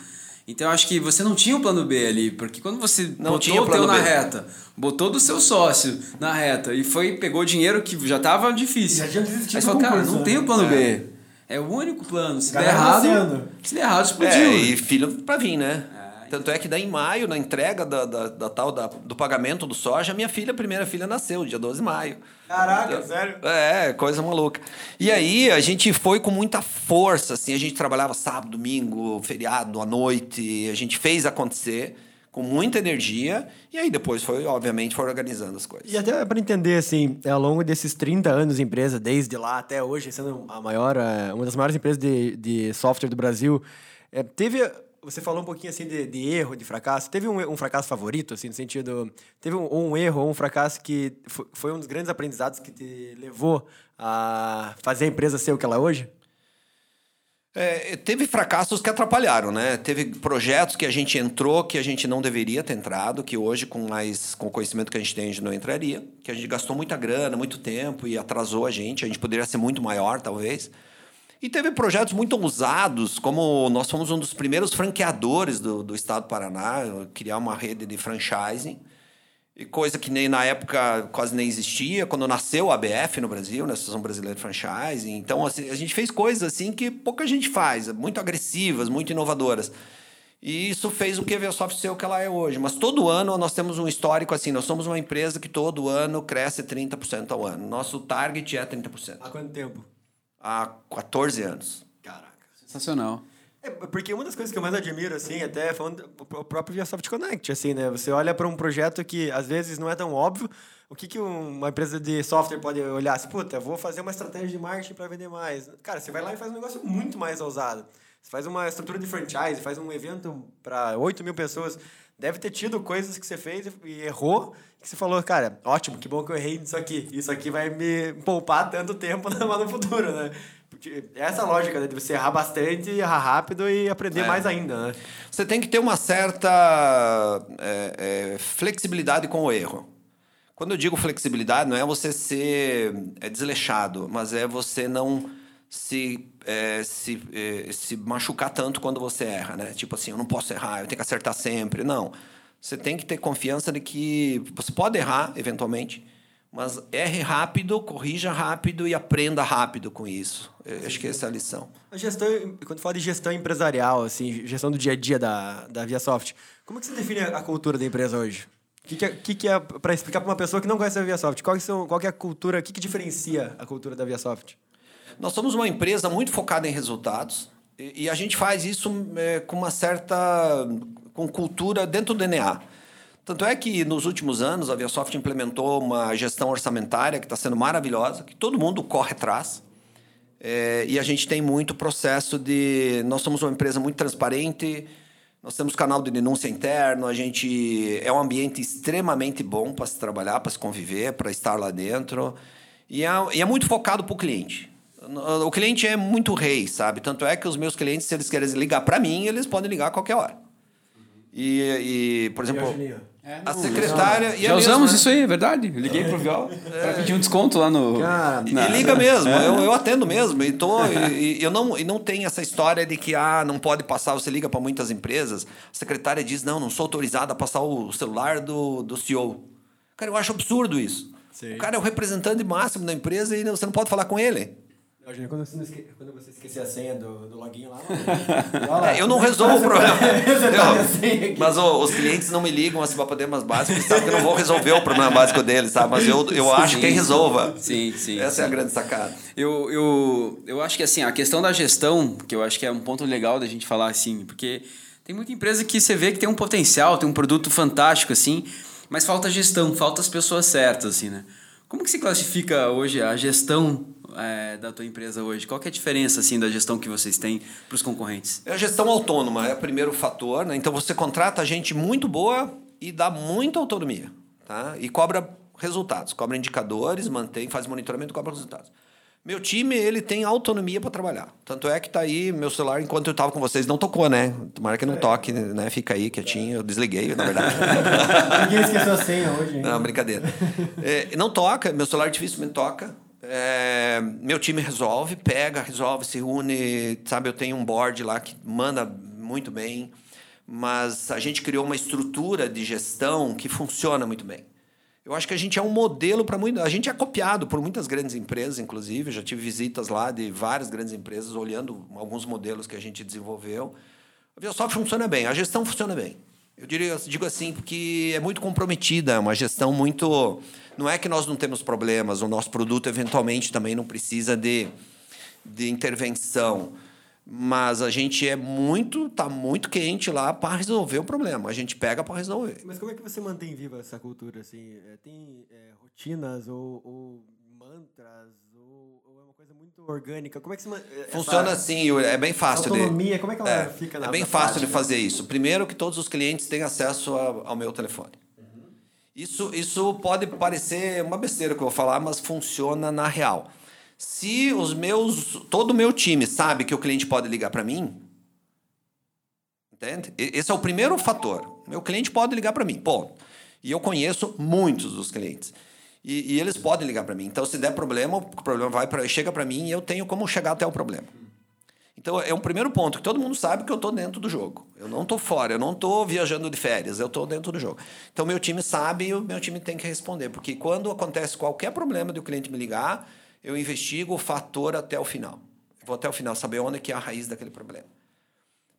Então eu acho que você não tinha o plano B ali, porque quando você Não botou tinha o teu plano na B. reta, botou do seu sócio na reta e foi pegou dinheiro que já tava difícil. Já tinha desistido Aí você falou, cara, não né? tem o plano É. B. É o único plano. Se der Galera errado, nascendo. se der errado, explodiu. É, e filho para vir, né? Tanto é que daí em maio, na entrega da, da, da tal da, do pagamento do soja, minha filha, a primeira filha, nasceu, dia 12 de maio. Caraca, sério? É, coisa maluca. E aí a gente foi com muita força, assim, a gente trabalhava sábado, domingo, feriado, à noite, a gente fez acontecer com muita energia, e aí depois foi, obviamente, foi organizando as coisas. E até para entender, assim, ao longo desses 30 anos de empresa, desde lá até hoje, sendo a maior, eh, uma das maiores empresas de, de software do Brasil, eh, teve... Você falou um pouquinho, assim, de, de erro, de fracasso. Teve um, um fracasso favorito, assim, no sentido... Teve um, um erro ou um fracasso que foi, um dos grandes aprendizados que te levou a fazer a empresa ser o que ela é hoje? É, teve fracassos que atrapalharam, né? Teve projetos que a gente entrou que a gente não deveria ter entrado, que hoje, com mais com o conhecimento que a gente tem, a gente não entraria. Que a gente gastou muita grana, muito tempo e atrasou a gente. A gente poderia ser muito maior, talvez. E teve projetos muito ousados, como nós fomos um dos primeiros franqueadores do, do estado do Paraná, criar uma rede de franchising. E coisa que nem na época quase nem existia, quando nasceu a ABF no Brasil, né, Associação Brasileira de Franchise. Então, assim, a gente fez coisas assim que pouca gente faz, muito agressivas, muito inovadoras. E isso fez o que a Veosoft ser o que ela é hoje. Mas todo ano nós temos um histórico assim, nós somos uma empresa que todo ano cresce 30% ao ano. Nosso target é 30%. Há quanto tempo? Há 14 anos. Caraca. Sensacional. É, porque uma das coisas que eu mais admiro, assim, até falando o próprio ViaSoft Connect, assim, né? Você olha para um projeto que às vezes não é tão óbvio. O que, que uma empresa de software pode olhar? Assim, puta, vou fazer uma estratégia de marketing para vender mais. Cara, você vai lá e faz um negócio muito mais ousado. Você faz uma estrutura de franchise, faz um evento para 8 mil pessoas. Deve ter tido coisas que você fez e errou, que você falou, cara, ótimo, que bom que eu errei nisso aqui. Isso aqui vai me poupar tanto tempo [laughs] no futuro, né? Essa lógica né, de você errar bastante, errar rápido e aprender É. mais ainda, né? Você tem que ter uma certa é, é, flexibilidade com o erro. Quando eu digo flexibilidade, não é você ser é, desleixado, mas é você não se, é, se, é, se machucar tanto quando você erra, né? Tipo assim, eu não posso errar, eu tenho que acertar sempre. Não. Você tem que ter confiança de que você pode errar, eventualmente, mas erre rápido, corrija rápido e aprenda rápido com isso. Acho que essa é a lição. A gestão, quando fala de gestão empresarial, assim, gestão do dia a dia da, da ViaSoft, como que você define a a cultura da empresa hoje? O que, que é, que que é para explicar para uma pessoa que não conhece a ViaSoft, qual que, são, qual que é a cultura, o que, que diferencia a cultura da ViaSoft? Nós somos uma empresa muito focada em resultados e, e a gente faz isso é, com uma certa com cultura dentro do DNA. Tanto é que nos últimos anos a ViaSoft implementou uma gestão orçamentária que está sendo maravilhosa, que todo mundo corre atrás. É, e a gente tem muito processo de. Nós somos uma empresa muito transparente, nós temos canal de denúncia interno, a gente. É um ambiente extremamente bom para se trabalhar, para se conviver, para estar lá dentro. E é, e é muito focado para o cliente. O cliente é muito rei, sabe? Tanto é que os meus clientes, se eles querem ligar para mim, eles podem ligar a qualquer hora. E, e por exemplo. É, A não, secretária. e Já é usamos mesmo, né? isso aí, é verdade. Eu liguei pro Viola pra pedir um desconto lá no. Cara, E na- liga mesmo, É. eu, eu atendo mesmo. E, tô, e, e eu não, e não tem essa história de que ah, não pode passar, você liga para muitas empresas, a secretária diz: não, não sou autorizada a passar o celular do, do CEO. Cara, eu acho absurdo isso. Sim. O cara é o representante máximo da empresa e você não pode falar com ele. Quando você, esque... quando você esquecer a senha do, do login lá, [laughs] lá. É, eu não resolvo o problema. Tá a senha Eu- mas os clientes não me ligam assim para problemas básicos, sabem que eu não vou resolver o problema básico deles, sabe? Mas eu, eu acho que quem resolva. Sim, sim. Essa é a sim. grande sacada. Eu, eu, eu acho que assim, a questão da gestão, que eu acho que é um ponto legal da gente falar assim, porque tem muita empresa que você vê que tem um potencial, tem um produto fantástico, assim, mas falta gestão, falta as pessoas certas, assim, né? Como que se classifica hoje a gestão é, da tua empresa hoje? Qual que é a diferença, assim, da gestão que vocês têm para os concorrentes? É a gestão autônoma, é o primeiro fator. Né? Então você contrata gente muito boa e dá muita autonomia. Tá? E cobra resultados, cobra indicadores, mantém, faz monitoramento e cobra resultados. Meu time, ele tem autonomia para trabalhar. Tanto é que tá aí, meu celular, enquanto eu estava com vocês, não tocou, né? Tomara que não toque, né? Fica aí quietinho. Eu desliguei, na verdade. [laughs] Ninguém esqueceu a senha hoje, hein? Não, brincadeira. É, não toca, meu celular dificilmente toca. É, meu time resolve, pega, resolve, se une. Sabe, eu tenho um board lá que manda muito bem, mas a gente criou uma estrutura de gestão que funciona muito bem. Eu acho que a gente é um modelo para muito. A gente é copiado por muitas grandes empresas, inclusive. Eu já tive visitas lá de várias grandes empresas olhando alguns modelos que a gente desenvolveu. A Biosoft funciona bem, a gestão funciona bem. Eu diria, digo assim, porque é muito comprometida, é uma gestão muito. Não é que nós não temos problemas, o nosso produto eventualmente também não precisa de, de intervenção. Mas a gente é muito, tá muito quente lá para resolver o problema. A gente pega para resolver. Mas como é que você mantém viva essa cultura, assim? É, Tem é, rotinas ou, ou mantras ou, ou é uma coisa muito orgânica? Como é que se é, Funciona assim, é bem fácil. de- autonomia, como é que ela É, fica na é bem fácil de prática? fazer isso. Primeiro que todos os clientes têm acesso a- ao meu telefone. Isso, isso pode parecer uma besteira que eu vou falar, mas funciona na real. Se os meus, todo o meu time sabe que o cliente pode ligar para mim, entende? Esse é o primeiro fator. Meu cliente pode ligar para mim, ponto. E eu conheço muitos dos clientes. E, e eles podem ligar para mim. Então, se der problema, o problema vai pra, chega para mim e eu tenho como chegar até o problema. Então, é um primeiro ponto, que todo mundo sabe que eu estou dentro do jogo. Eu não estou fora, eu não estou viajando de férias, eu estou dentro do jogo. Então, meu time sabe e o meu time tem que responder. Porque quando acontece qualquer problema de o cliente me ligar, eu investigo o fator até o final. Eu vou até o final, saber onde é que é a raiz daquele problema.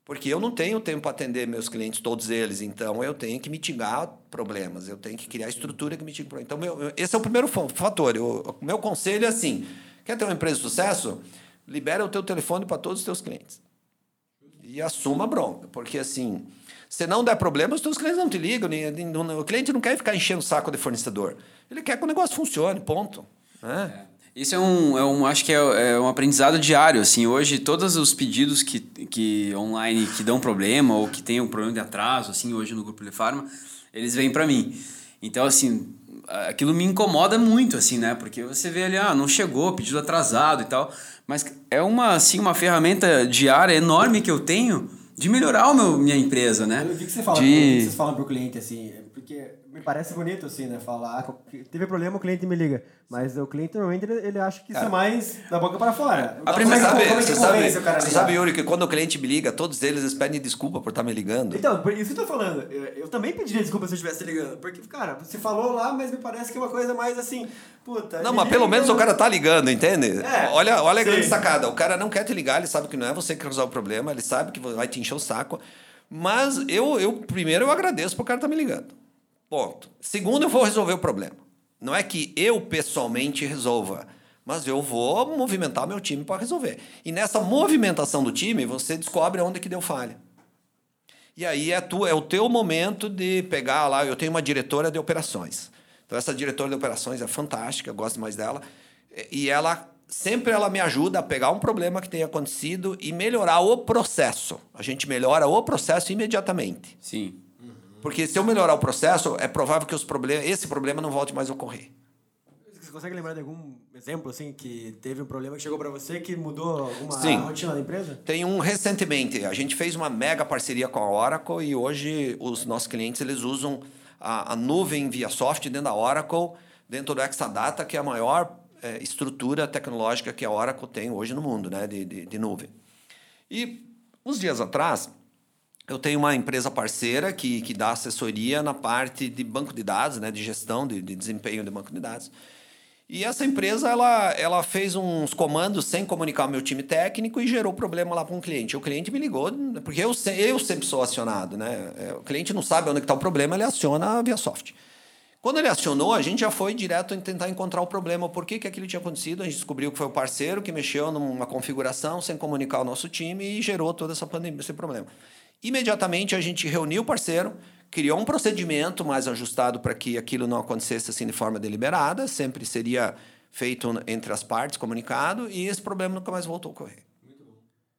Porque eu não tenho tempo para atender meus clientes, todos eles. Então, eu tenho que mitigar problemas. Eu tenho que criar estrutura que mitigue problemas. Então, meu, esse é o primeiro fa- fator. O meu conselho é assim, quer ter uma empresa de sucesso? Libera o teu telefone para todos os teus clientes. E assuma a bronca. Porque, assim, se não der problema, os teus clientes não te ligam. o cliente não quer ficar enchendo o saco de fornecedor. Ele quer que o negócio funcione, ponto. Né? Isso é um, é um acho que é, é um aprendizado diário, assim, hoje todos os pedidos que, que online que dão problema ou que tem um problema de atraso, assim, hoje no Grupo Lefarma, eles vêm para mim. Então, assim, aquilo me incomoda muito, assim, né? Porque você vê ali, ah, não chegou, pedido atrasado e tal, mas é uma, assim, uma ferramenta diária enorme que eu tenho de melhorar o meu, minha empresa, né? Eu vi que você fala, de... que vocês falam pro cliente assim, porque me parece bonito assim, né? Falar, teve problema, o cliente me liga. Mas o cliente normalmente ele, ele acha que isso é mais da boca para fora. A primeira, é sabe, como é você sabe, o cara a você sabe, Yuri, que quando o cliente me liga, todos eles eles pedem desculpa por estar me ligando. Então, por isso que eu tô falando. Eu, eu também pediria desculpa se eu estivesse ligando. Porque, cara, você falou lá, mas me parece que é uma coisa mais assim, puta. Não, mas pelo menos o cara tá ligando, entende? É, olha olha a grande sacada. O cara não quer te ligar, ele sabe que não é você que resolve o problema, ele sabe que vai te encher o saco. Mas eu, eu primeiro, eu agradeço pro cara estar me ligando. Ponto. Segundo, eu vou resolver o problema. Não é que eu pessoalmente resolva, mas eu vou movimentar meu time para resolver. E nessa movimentação do time, você descobre onde que deu falha. E aí é, tu, é o teu momento de pegar lá. Eu tenho uma diretora de operações. Então, essa diretora de operações é fantástica, eu gosto mais dela. E ela sempre ela me ajuda a pegar um problema que tenha acontecido e melhorar o processo. A gente melhora o processo imediatamente. Sim. Porque se eu melhorar o processo, é provável que os problemas, esse problema não volte mais a ocorrer. Você consegue lembrar de algum exemplo, assim, que teve um problema que chegou pra você que mudou alguma Sim. rotina da empresa? Tem um recentemente, a gente fez uma mega parceria com a Oracle e hoje os nossos clientes eles usam a, a nuvem via software dentro da Oracle, dentro do Exadata, que é a maior é, estrutura tecnológica que a Oracle tem hoje no mundo, né, de, de, de nuvem. E uns dias atrás, eu tenho uma empresa parceira que, que dá assessoria na parte de banco de dados, né, de gestão, de, de desempenho de banco de dados. E essa empresa ela, ela fez uns comandos sem comunicar o meu time técnico e gerou problema lá para um cliente. O cliente me ligou, porque eu, eu sempre sou acionado, né? É, o cliente não sabe onde está o problema, ele aciona via soft. Quando ele acionou, a gente já foi direto em tentar encontrar o problema, por que, que aquilo tinha acontecido. A gente descobriu que foi o parceiro que mexeu numa configuração sem comunicar o nosso time e gerou toda essa pandemia, esse problema. Imediatamente a gente reuniu o parceiro, criou um procedimento mais ajustado para que aquilo não acontecesse assim de forma deliberada, sempre seria feito entre as partes, comunicado, e esse problema nunca mais voltou a ocorrer.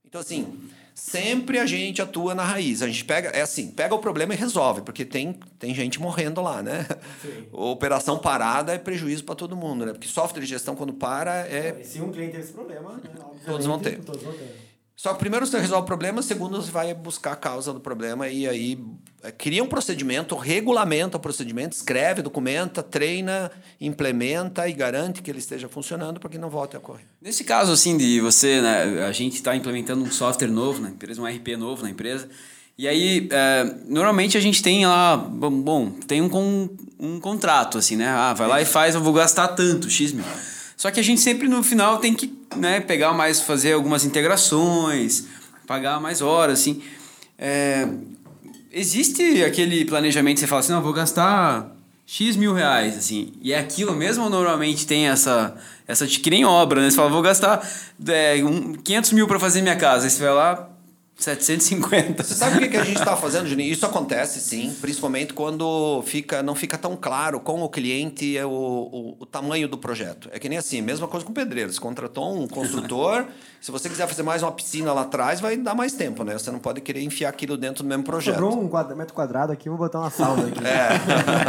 Então, assim, sempre a gente atua na raiz. A gente pega, é assim, pega o problema e resolve, porque tem, tem gente morrendo lá, né? Sim. [laughs] Operação parada é prejuízo para todo mundo, né? Porque software de gestão, quando para, é. se um cliente teve esse problema, né? todos vão ter. Todos vão ter. Só que primeiro você resolve o problema, segundo você vai buscar a causa do problema e aí é, cria um procedimento, regulamenta o procedimento, escreve, documenta, treina, implementa e garante que ele esteja funcionando para que não volte a ocorrer. Nesse caso, assim, de você, né, a gente está implementando um software novo na empresa, um RP novo na empresa, e aí, é, normalmente a gente tem lá, bom, tem um, um contrato, assim, né? Ah, vai lá e faz, eu vou gastar tanto, X mil. Só que a gente sempre no final tem que né, pegar mais, fazer algumas integrações, pagar mais horas, assim. É, existe aquele planejamento que você fala assim, não, vou gastar X mil reais, assim, e é aquilo mesmo normalmente tem essa, essa que nem obra, né? Você fala, vou gastar é, um, 500 mil para fazer minha casa, aí você vai lá, 750. Você sabe o que, que a gente está fazendo, Juninho? Isso acontece, sim, principalmente quando fica, não fica tão claro com o cliente o, o, o, tamanho do projeto. É que nem assim, mesma coisa com pedreiro. Você contratou um construtor, [laughs] se você quiser fazer mais uma piscina lá atrás, vai dar mais tempo, né? Você não pode querer enfiar aquilo dentro do mesmo projeto. Sobrou um quadro, metro quadrado aqui, vou botar uma sauna aqui. É.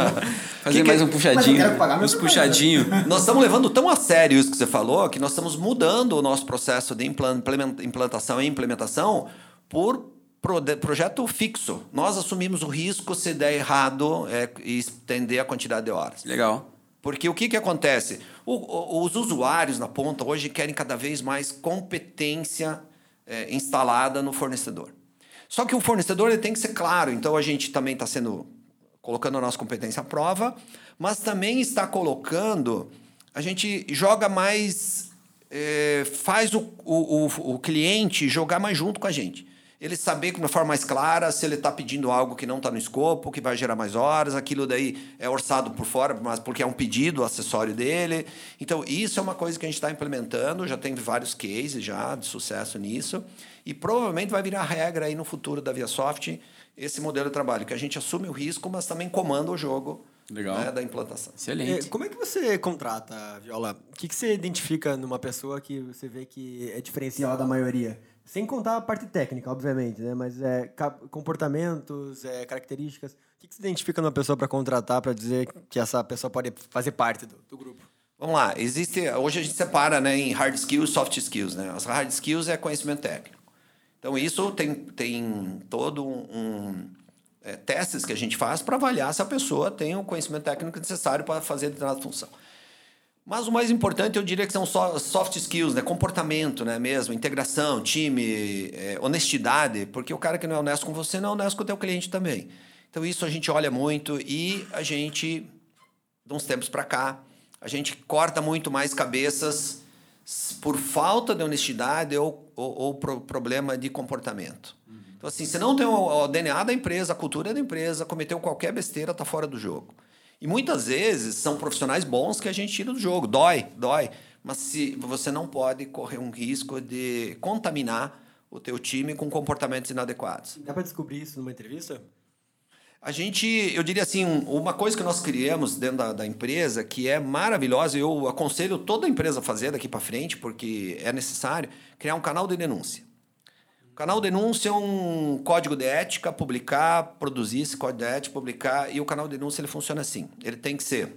[laughs] fazer que mais um puxadinho. Uns puxadinhos. Nós estamos levando tão a sério isso que você falou, que nós estamos mudando o nosso processo de implantação e implementação por projeto fixo. Nós assumimos o risco se der errado é, e estender a quantidade de horas. Legal. Porque o que, que acontece? O, o, os usuários na ponta hoje querem cada vez mais competência é, instalada no fornecedor. Só que o fornecedor ele tem que ser claro, então a gente também está sendo colocando a nossa competência à prova, mas também está colocando, a gente joga mais, é, faz o, o, o cliente jogar mais junto com a gente ele saber de uma forma mais clara se ele está pedindo algo que não está no escopo, que vai gerar mais horas, aquilo daí é orçado por fora, mas porque é um pedido acessório dele. Então, isso é uma coisa que a gente está implementando, já tem vários cases já de sucesso nisso, e provavelmente vai virar regra aí no futuro da ViaSoft esse modelo de trabalho, que a gente assume o risco, mas também comanda o jogo Legal. Né, da implantação. Excelente. É, como é que você contrata, Viola? O que, que você identifica numa pessoa que você vê que é diferencial da maioria? Sem contar a parte técnica, obviamente, né? Mas é, comportamentos, é, características. O que, que você identifica numa pessoa para contratar para dizer que essa pessoa pode fazer parte do, do, grupo? Vamos lá. Existe, hoje a gente separa né, em hard skills soft skills. Né? As hard skills é conhecimento técnico. Então, isso tem, tem todo um, um é, testes que a gente faz para avaliar se a pessoa tem o conhecimento técnico necessário para fazer determinada função. Mas o mais importante, eu diria que são soft skills, né? comportamento né? mesmo, integração, time, é, honestidade, porque o cara que não é honesto com você não é honesto com o teu cliente também. Então isso a gente olha muito e a gente, de uns tempos para cá, a gente corta muito mais cabeças por falta de honestidade ou, ou, ou pro, problema de comportamento. Uhum. Então assim, se não tem o, o DNA da empresa, a cultura da empresa, cometeu qualquer besteira, está fora do jogo. E muitas vezes são profissionais bons que a gente tira do jogo. Dói, dói. Mas se você não pode correr um risco de contaminar o teu time com comportamentos inadequados. Dá para descobrir isso numa entrevista? A gente, eu diria assim, uma coisa que nós criamos dentro da, da empresa que é maravilhosa, eu aconselho toda a empresa a fazer daqui para frente, porque é necessário, criar um canal de denúncia. Canal denúncia é um código de ética, publicar, produzir esse código de ética, publicar, e o canal denúncia ele funciona assim. Ele tem que ser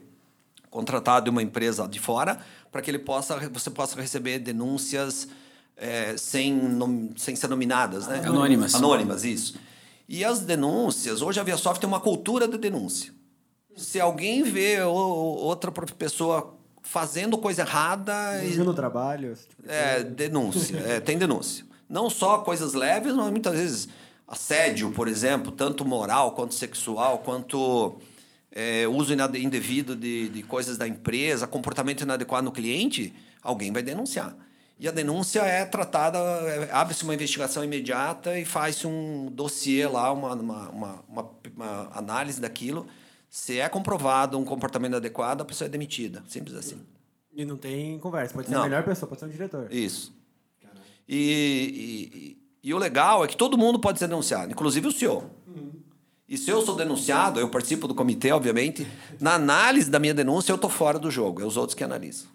contratado de uma empresa de fora para que ele possa, você possa receber denúncias é, sem, nom, sem ser nominadas, né? Anônimas. Anônimas, isso. E as denúncias, hoje a ViaSoft tem uma cultura de denúncia. Se alguém vê outra pessoa fazendo coisa errada, Desvio no trabalho. tipo de é, denúncia, é, tem denúncia. Não só coisas leves, mas muitas vezes assédio, por exemplo, tanto moral quanto sexual, quanto é, uso indevido de, de coisas da empresa, comportamento inadequado no cliente, alguém vai denunciar. E a denúncia é tratada, é, abre-se uma investigação imediata e faz-se um dossiê lá, uma, uma, uma, uma- análise daquilo. Se é comprovado um comportamento inadequado, a pessoa é demitida. Simples assim. E não tem conversa. Pode ser Não. a melhor pessoa, pode ser um diretor. Isso. E, e, e- o legal é que todo mundo pode ser denunciado, inclusive o senhor. E se eu sou denunciado, eu participo do comitê, obviamente, na análise da minha denúncia, eu tô fora do jogo, é os outros que analisam.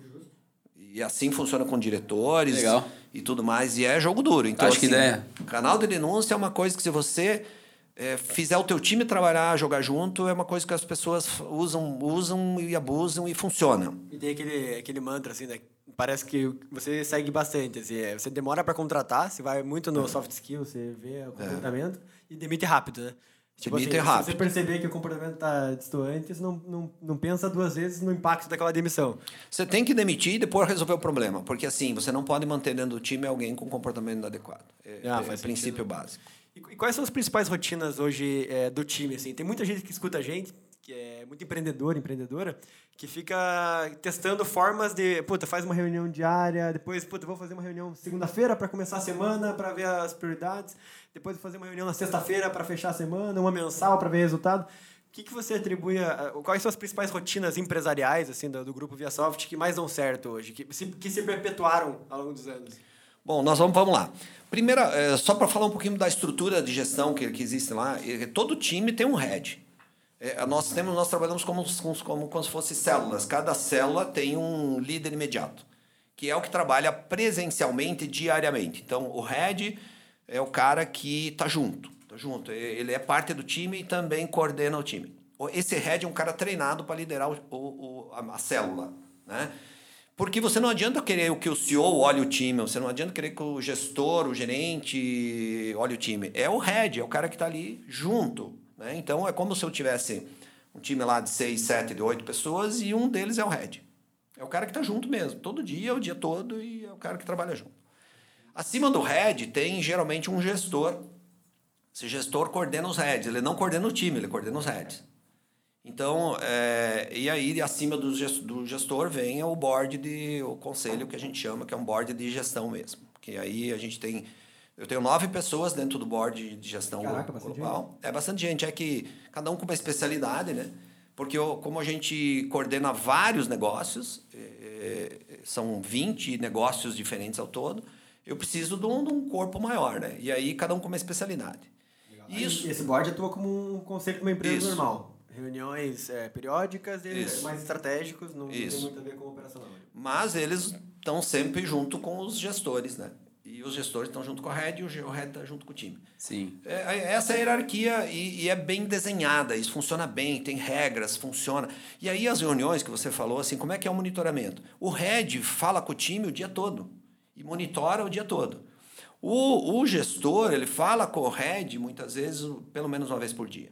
E assim funciona com diretores Legal. e tudo mais, e é jogo duro. Então, Acho que assim, ideia. Canal de denúncia é uma coisa que se você eh, fizer o teu time trabalhar, jogar junto, é uma coisa que as pessoas usam, usam e abusam e funciona. E tem aquele, aquele mantra, assim, né? Parece que você segue bastante, assim. é, Você demora pra contratar, você vai muito no soft skill, você vê o comportamento e demite rápido, né? Demite Se você rápido. perceber que o comportamento tá destoante, você não, não, não pensa duas vezes no impacto daquela demissão. Você tem que demitir e depois resolver o problema. Porque assim, você não pode manter dentro do time alguém com comportamento inadequado. É, Ah, é faz princípio básico. E, e quais são as principais rotinas hoje é, do time? Assim? Tem muita gente que escuta a gente, que é muito empreendedor, empreendedora, que fica testando formas de, puta, faz uma reunião diária, depois, puta, vou fazer uma reunião segunda-feira para começar a semana, para ver as prioridades, depois vou fazer uma reunião na sexta-feira para fechar a semana, uma mensal para ver resultado. O que, que você atribui a, quais são as principais rotinas empresariais assim do, do grupo ViaSoft que mais dão certo hoje, que se, que se perpetuaram ao longo dos anos? Bom, nós vamos, vamos lá. Primeira, é, só para falar um pouquinho da estrutura de gestão que, que existe lá, é, todo time tem um head. É, nós, temos, nós trabalhamos como, como, como, se fossem células. Cada célula tem um líder imediato, que é o que trabalha presencialmente diariamente. Então, o head é o cara que está junto. Tá junto. Ele é parte do time e também coordena o time. Esse head é um cara treinado para liderar o, o- a, a célula. Né? Porque você não adianta querer que o CEO olhe o time, você não adianta querer que o gestor, o gerente olhe o time. É o head, é o cara que está ali junto. Né? Então é como se eu tivesse um time lá de seis, sete, de oito pessoas e um deles é o head. É o cara que está junto mesmo, todo dia, o dia todo, e é o cara que trabalha junto. Acima do head tem geralmente um gestor. Esse gestor coordena os heads, ele não coordena o time, ele coordena os heads. Então, é, e aí acima do ges- do gestor vem o board de o conselho que a gente chama, que é um board de gestão mesmo. Que aí a gente tem eu tenho nove pessoas dentro do board de gestão Caraca, glo- bastante global. É bastante gente, é que cada um com uma especialidade, né? Porque eu- como a gente coordena vários negócios, é, são 20 negócios diferentes ao todo, eu preciso de um, de um corpo maior, né? E aí cada um com uma especialidade. Isso. E esse board atua como um conceito de uma empresa Isso. normal. Reuniões é, periódicas e Isso. mais estratégicos, não tem Isso. muito a ver com operacional. Mas eles estão sempre junto com os gestores, né? E os gestores estão junto com a head e o head está junto com o time. Sim. É, é- essa é a hierarquia e, e é bem desenhada, isso funciona bem, tem regras, funciona. E aí as reuniões que você falou, assim, como é que é o monitoramento? O head fala com o time o dia todo e monitora o dia todo. O, o gestor, ele fala com o head muitas vezes, pelo menos uma vez por dia.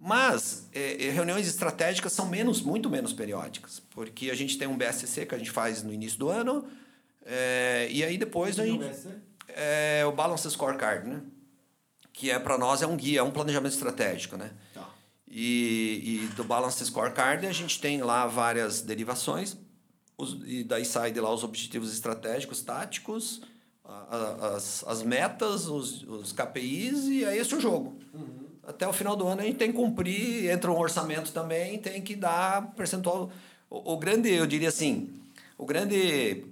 Mas é, é, reuniões estratégicas são menos, muito menos periódicas, porque a gente tem um BSC que a gente faz no início do ano, é, e aí depois a que é o Balance Scorecard, né? Que é para nós é um guia, é um planejamento estratégico, né? Tá. E, e do Balance Scorecard a gente tem lá várias derivações os- e daí sai de lá os objetivos estratégicos, táticos, as, as metas, os, os KPIs e é esse o jogo. Até o final do ano a gente tem que cumprir, entra um orçamento também, tem que dar percentual. O, o grande, eu diria assim, o grande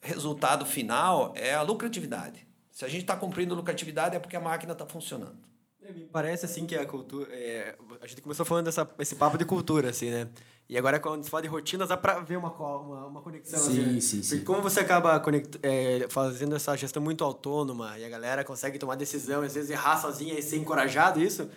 resultado final é a lucratividade. Se a gente está cumprindo lucratividade é porque a máquina está funcionando. É, Me parece assim que a cultura. é, a gente começou falando dessa, esse papo de cultura, assim, né? E agora, quando se fala de rotinas, dá pra ver uma, uma, uma conexão. Sim, assim, né? sim, sim. Porque como você acaba conect, é, fazendo essa gestão muito autônoma e a galera consegue tomar decisão, às vezes errar sozinha e ser encorajado, isso.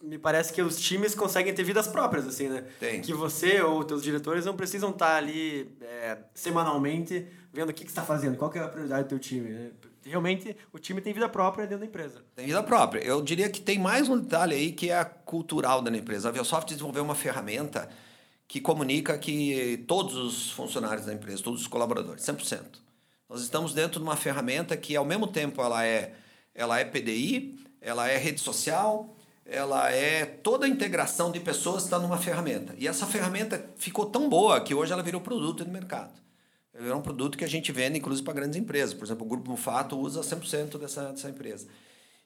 Me parece que os times conseguem ter vidas próprias, assim, né? Tem. Que você ou teus diretores não precisam estar ali é, semanalmente vendo o que, que você está fazendo, qual que é a prioridade do teu time, né? realmente o time tem vida própria dentro da empresa. Tem vida própria. Eu diria que tem mais um detalhe aí que é a cultural da empresa. A Aviasoft desenvolveu uma ferramenta que comunica que todos os funcionários da empresa, todos os colaboradores, 100%. Nós estamos dentro de uma ferramenta que, ao mesmo tempo, ela é, ela é PDI, ela é rede social, ela é toda a integração de pessoas está numa ferramenta. E essa ferramenta ficou tão boa que hoje ela virou produto no mercado. Ela virou um produto que a gente vende, inclusive, para grandes empresas. Por exemplo, o Grupo Mufato usa 100% dessa, dessa empresa.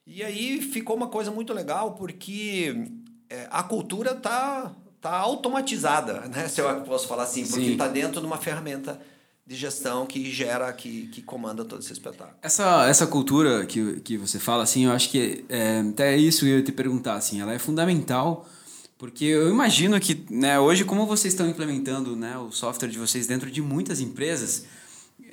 E aí ficou uma coisa muito legal, porque é, a cultura está tá automatizada, né? se eu posso falar assim, porque está dentro de uma ferramenta de gestão que gera, que, que comanda todo esse espetáculo. Essa, essa cultura que, que você fala, assim, eu acho que é, até isso eu ia te perguntar, assim, ela é fundamental, porque eu imagino que, né, hoje, como vocês estão implementando né, o software de vocês dentro de muitas empresas,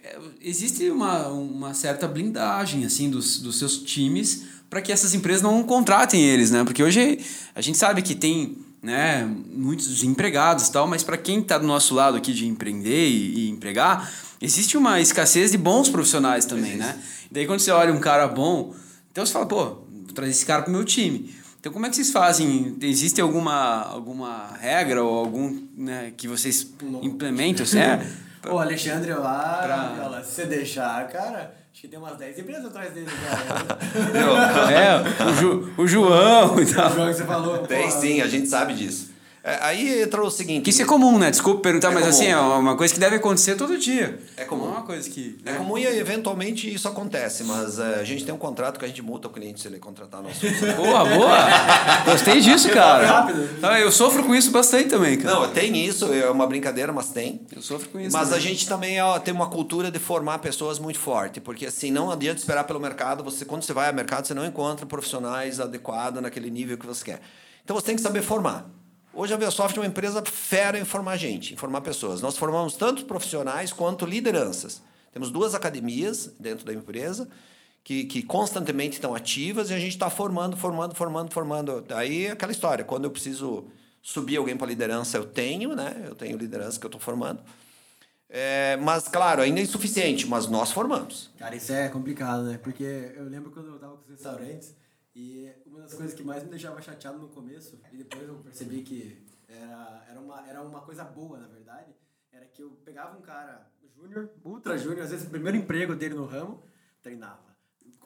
é, existe uma, uma certa blindagem, assim, dos, dos seus times para que essas empresas não contratem eles, né? Porque hoje a gente sabe que tem né, muitos desempregados tal, mas para quem está do nosso lado aqui de empreender e, e, empregar, existe uma escassez de bons profissionais também, existe. né? Daí quando você olha um cara bom, então você fala, pô, vou trazer esse cara pro meu time. Então como é que vocês fazem? Existe alguma, alguma regra ou algum né, que vocês implementam? Assim, [laughs] é, o Alexandre lá, pra... se você deixar, cara Acho que tem umas 10 empresas atrás dele, cara. [laughs] é, o, Ju, o João e tal. O João que você falou. Tem sim, a gente sabe disso. É, aí entra o seguinte. Que isso é comum, né? Desculpa perguntar, é mas comum. assim, é uma coisa que deve acontecer todo dia. É comum. É uma coisa que. É, é comum e eventualmente isso acontece, mas é, a gente tem um contrato que a gente multa o cliente se ele contratar nosso [laughs] Boa, boa! Gostei disso, cara. Rápido. Ah, eu sofro com isso bastante também, cara. Não, tem isso, é uma brincadeira, mas tem. Eu sofro com isso. Mas também. a gente também ó, tem uma cultura de formar pessoas muito forte, porque assim, não adianta esperar pelo mercado. Você, quando você vai ao mercado, você não encontra profissionais adequados naquele nível que você quer. Então você tem que saber formar. Hoje a Veosoft é uma empresa fera em formar gente, em formar pessoas. Nós formamos tanto profissionais quanto lideranças. Temos duas academias dentro da empresa que, que constantemente estão ativas e a gente está formando, formando, formando, formando. Daí é aquela história, quando eu preciso subir alguém para liderança, eu tenho, né? Eu tenho liderança que eu estou formando. É, mas, claro, ainda é insuficiente, mas nós formamos. Cara, isso é complicado, né? Porque eu lembro quando eu estava com os restaurantes, e uma das coisas que mais me deixava chateado no começo, e depois eu percebi que era, era, uma, era uma coisa boa, na verdade, era que eu pegava um cara júnior, ultra júnior, às vezes o primeiro emprego dele no ramo, treinava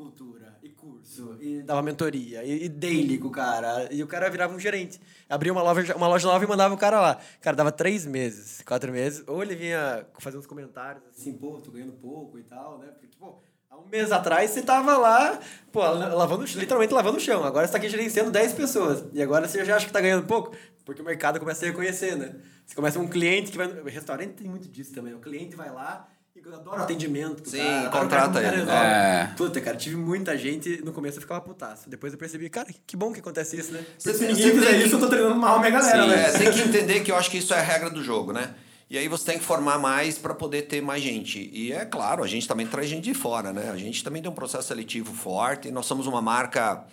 cultura, e curso, e dava mentoria, e, e daily com o cara, e o cara virava um gerente. Abria uma loja, uma loja nova e mandava o cara lá. Cara, dava três meses, quatro meses, ou ele vinha fazer uns comentários assim, pô, tô ganhando pouco e tal, né? Porque, pô, Há um mês atrás você tava lá, pô, lavando, literalmente lavando o chão. Agora você tá aqui gerenciando 10 pessoas. E agora você já acha que tá ganhando pouco? Porque o mercado começa a reconhecer, né? Você começa um cliente que vai. O restaurante tem muito disso também. O cliente vai lá e eu adoro atendimento. Sim, cara, contrata ele. É. Puta, cara, tive muita gente. No começo eu ficava putaço. Depois eu percebi, cara, que bom que acontece isso, né? Porque se ninguém fizer isso, eu tô treinando mal a minha galera, Sim, né? É, tem que entender que eu acho que isso é a regra do jogo, né? E aí você tem que formar mais para poder ter mais gente. E é claro, a gente também traz gente de fora, né? A gente também tem um processo seletivo forte. Nós somos uma marca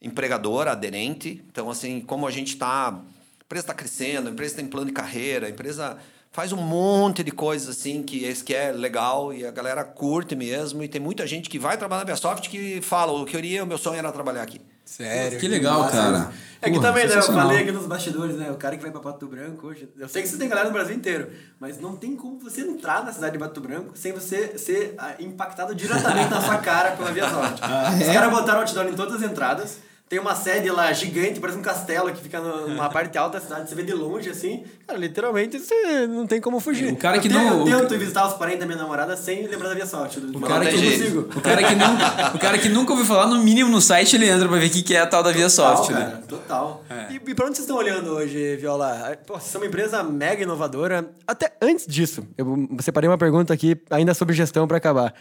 empregadora, aderente. Então, assim, como a gente está... A empresa está crescendo, a empresa tem plano de carreira, a empresa faz um monte de coisas assim que, que é legal e a galera curte mesmo. E tem muita gente que vai trabalhar na Biasoft que fala, o que eu queria, o meu sonho era trabalhar aqui. Sério? Que legal, cara. É que também, né? Eu falei aqui nos bastidores, né? O cara que vai pra Pato Branco hoje. Eu sei que você tem galera no Brasil inteiro, mas não tem como você entrar na cidade de Pato Branco sem você ser ah, impactado diretamente na sua cara pela Via Sorte. [laughs] Ah, é? Os caras botaram outdoor em todas as entradas. Tem uma sede lá gigante, parece um castelo que fica numa parte alta da cidade, você vê de longe assim. Cara, literalmente você não tem como fugir. O cara que eu não. Eu tento visitar os parentes da minha namorada sem lembrar da Via Sorte. O cara, que, o, cara que nunca, o cara que nunca ouviu falar, no mínimo no site ele entra pra ver o que é a tal da Via. Total, né? total. É. E, e pra onde vocês estão olhando hoje, Viola? Pô, vocês são uma empresa mega inovadora. Até antes disso, eu separei uma pergunta aqui, ainda sobre gestão para acabar.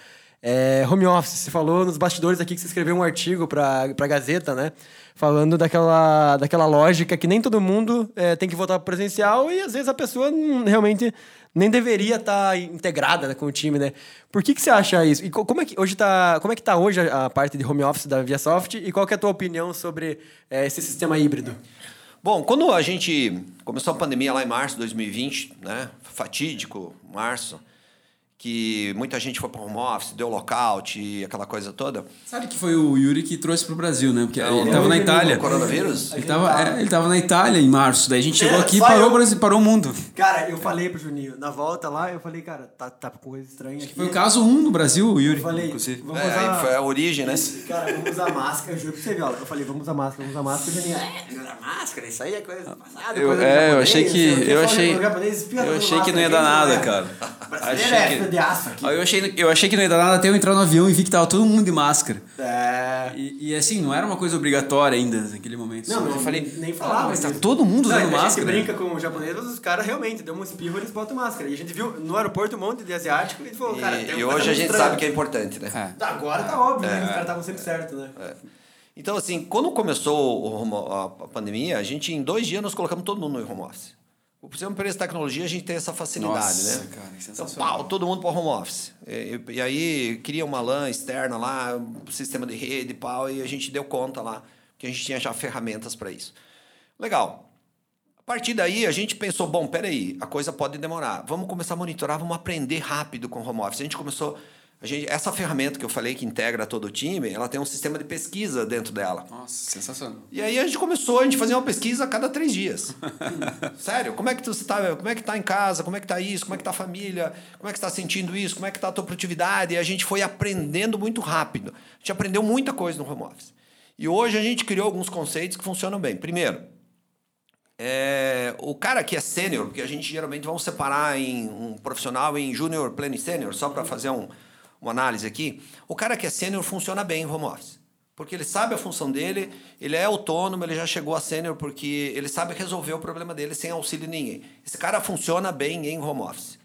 É, home office, você falou nos bastidores aqui que você escreveu um artigo para a Gazeta, né? Falando daquela, daquela lógica que nem todo mundo é, tem que voltar para presencial e às vezes a pessoa realmente nem deveria estar tá integrada né, com o time, né? Por que, que você acha isso? E como é que hoje tá, como é que tá hoje a, a parte de home office da ViaSoft e qual é a tua opinião sobre é, esse sistema híbrido? Bom, quando a gente começou a pandemia lá em março de 2020, né? Fatídico, março, que muita gente foi para home office, deu lockout e aquela coisa toda. Sabe que foi o Yuri que trouxe pro Brasil, né? Porque Não, ele tava na Itália. O coronavírus? Ele tava, é, ele tava na Itália em março, daí a gente chegou É, aqui e parou, eu. o Brasil, parou o mundo. Cara, eu falei pro Juninho, na volta lá, eu falei, cara, tá, tá com coisa estranha aqui. Foi o caso 1 no Brasil, o Yuri. Eu falei, inclusive. vamos É, usar... aí foi a origem, né? Cara, vamos usar máscara, eu juro pra você, Viola. Eu falei, vamos usar máscara, vamos usar máscara. O Juninho, é, usar máscara, isso aí é coisa passada, Eu, é, eu achei que. o. Eu achei. o Eu achei que não ia máscara, dar nada, não é? cara. Achei é que- de aço aqui. Aí Eu achei, eu achei que não ia dar nada até eu entrar no avião e vi que tava todo mundo de máscara. É... E, e, assim, não era uma coisa obrigatória ainda naquele momento. Não, eu falei, nem falava. "Ah, mas tá todo mundo Não, usando a gente máscara. brinca com os japoneses, os caras realmente dão um espirro, eles botam máscara. E a gente viu no aeroporto um monte de asiático e falou, cara, E, tem e hoje a gente estranha. sabe que é importante, né? É. Agora tá óbvio, né? Os caras estavam sempre certos, né? Então, assim, quando começou o home- a a pandemia, a gente, em dois dias, nós colocamos todo mundo no home office. Por ser uma empresa de tecnologia, a gente tem essa facilidade, Nossa, né? cara, que então, pau, todo mundo para home office. E, e aí, cria uma LAN externa lá, um sistema de rede, pau, e a gente deu conta lá, que a gente tinha já ferramentas para isso. Legal. A partir daí, a gente pensou, bom, peraí, a coisa pode demorar. Vamos começar a monitorar, vamos aprender rápido com o home office. A gente começou... A gente, essa ferramenta que eu falei que integra todo o time, ela tem um sistema de pesquisa dentro dela. Nossa, sensacional. E aí a gente começou, a gente fazia uma pesquisa a cada três dias. [laughs] Sério, como é que tu está, como é que tá em casa, como é que tá isso, como é que tá a família, como é que você está sentindo isso, como é que tá a tua produtividade? E a gente foi aprendendo muito rápido. A gente aprendeu muita coisa no home office. E hoje a gente criou alguns conceitos que funcionam bem. Primeiro, é, o cara que é sênior, porque a gente geralmente vamos separar em um profissional em júnior, pleno e sênior, só para fazer um, uma análise aqui. O cara que é sênior funciona bem em home office. Porque ele sabe a função dele, ele é autônomo, ele já chegou a sênior porque ele sabe resolver o problema dele sem auxílio de ninguém. Esse cara funciona bem em home office.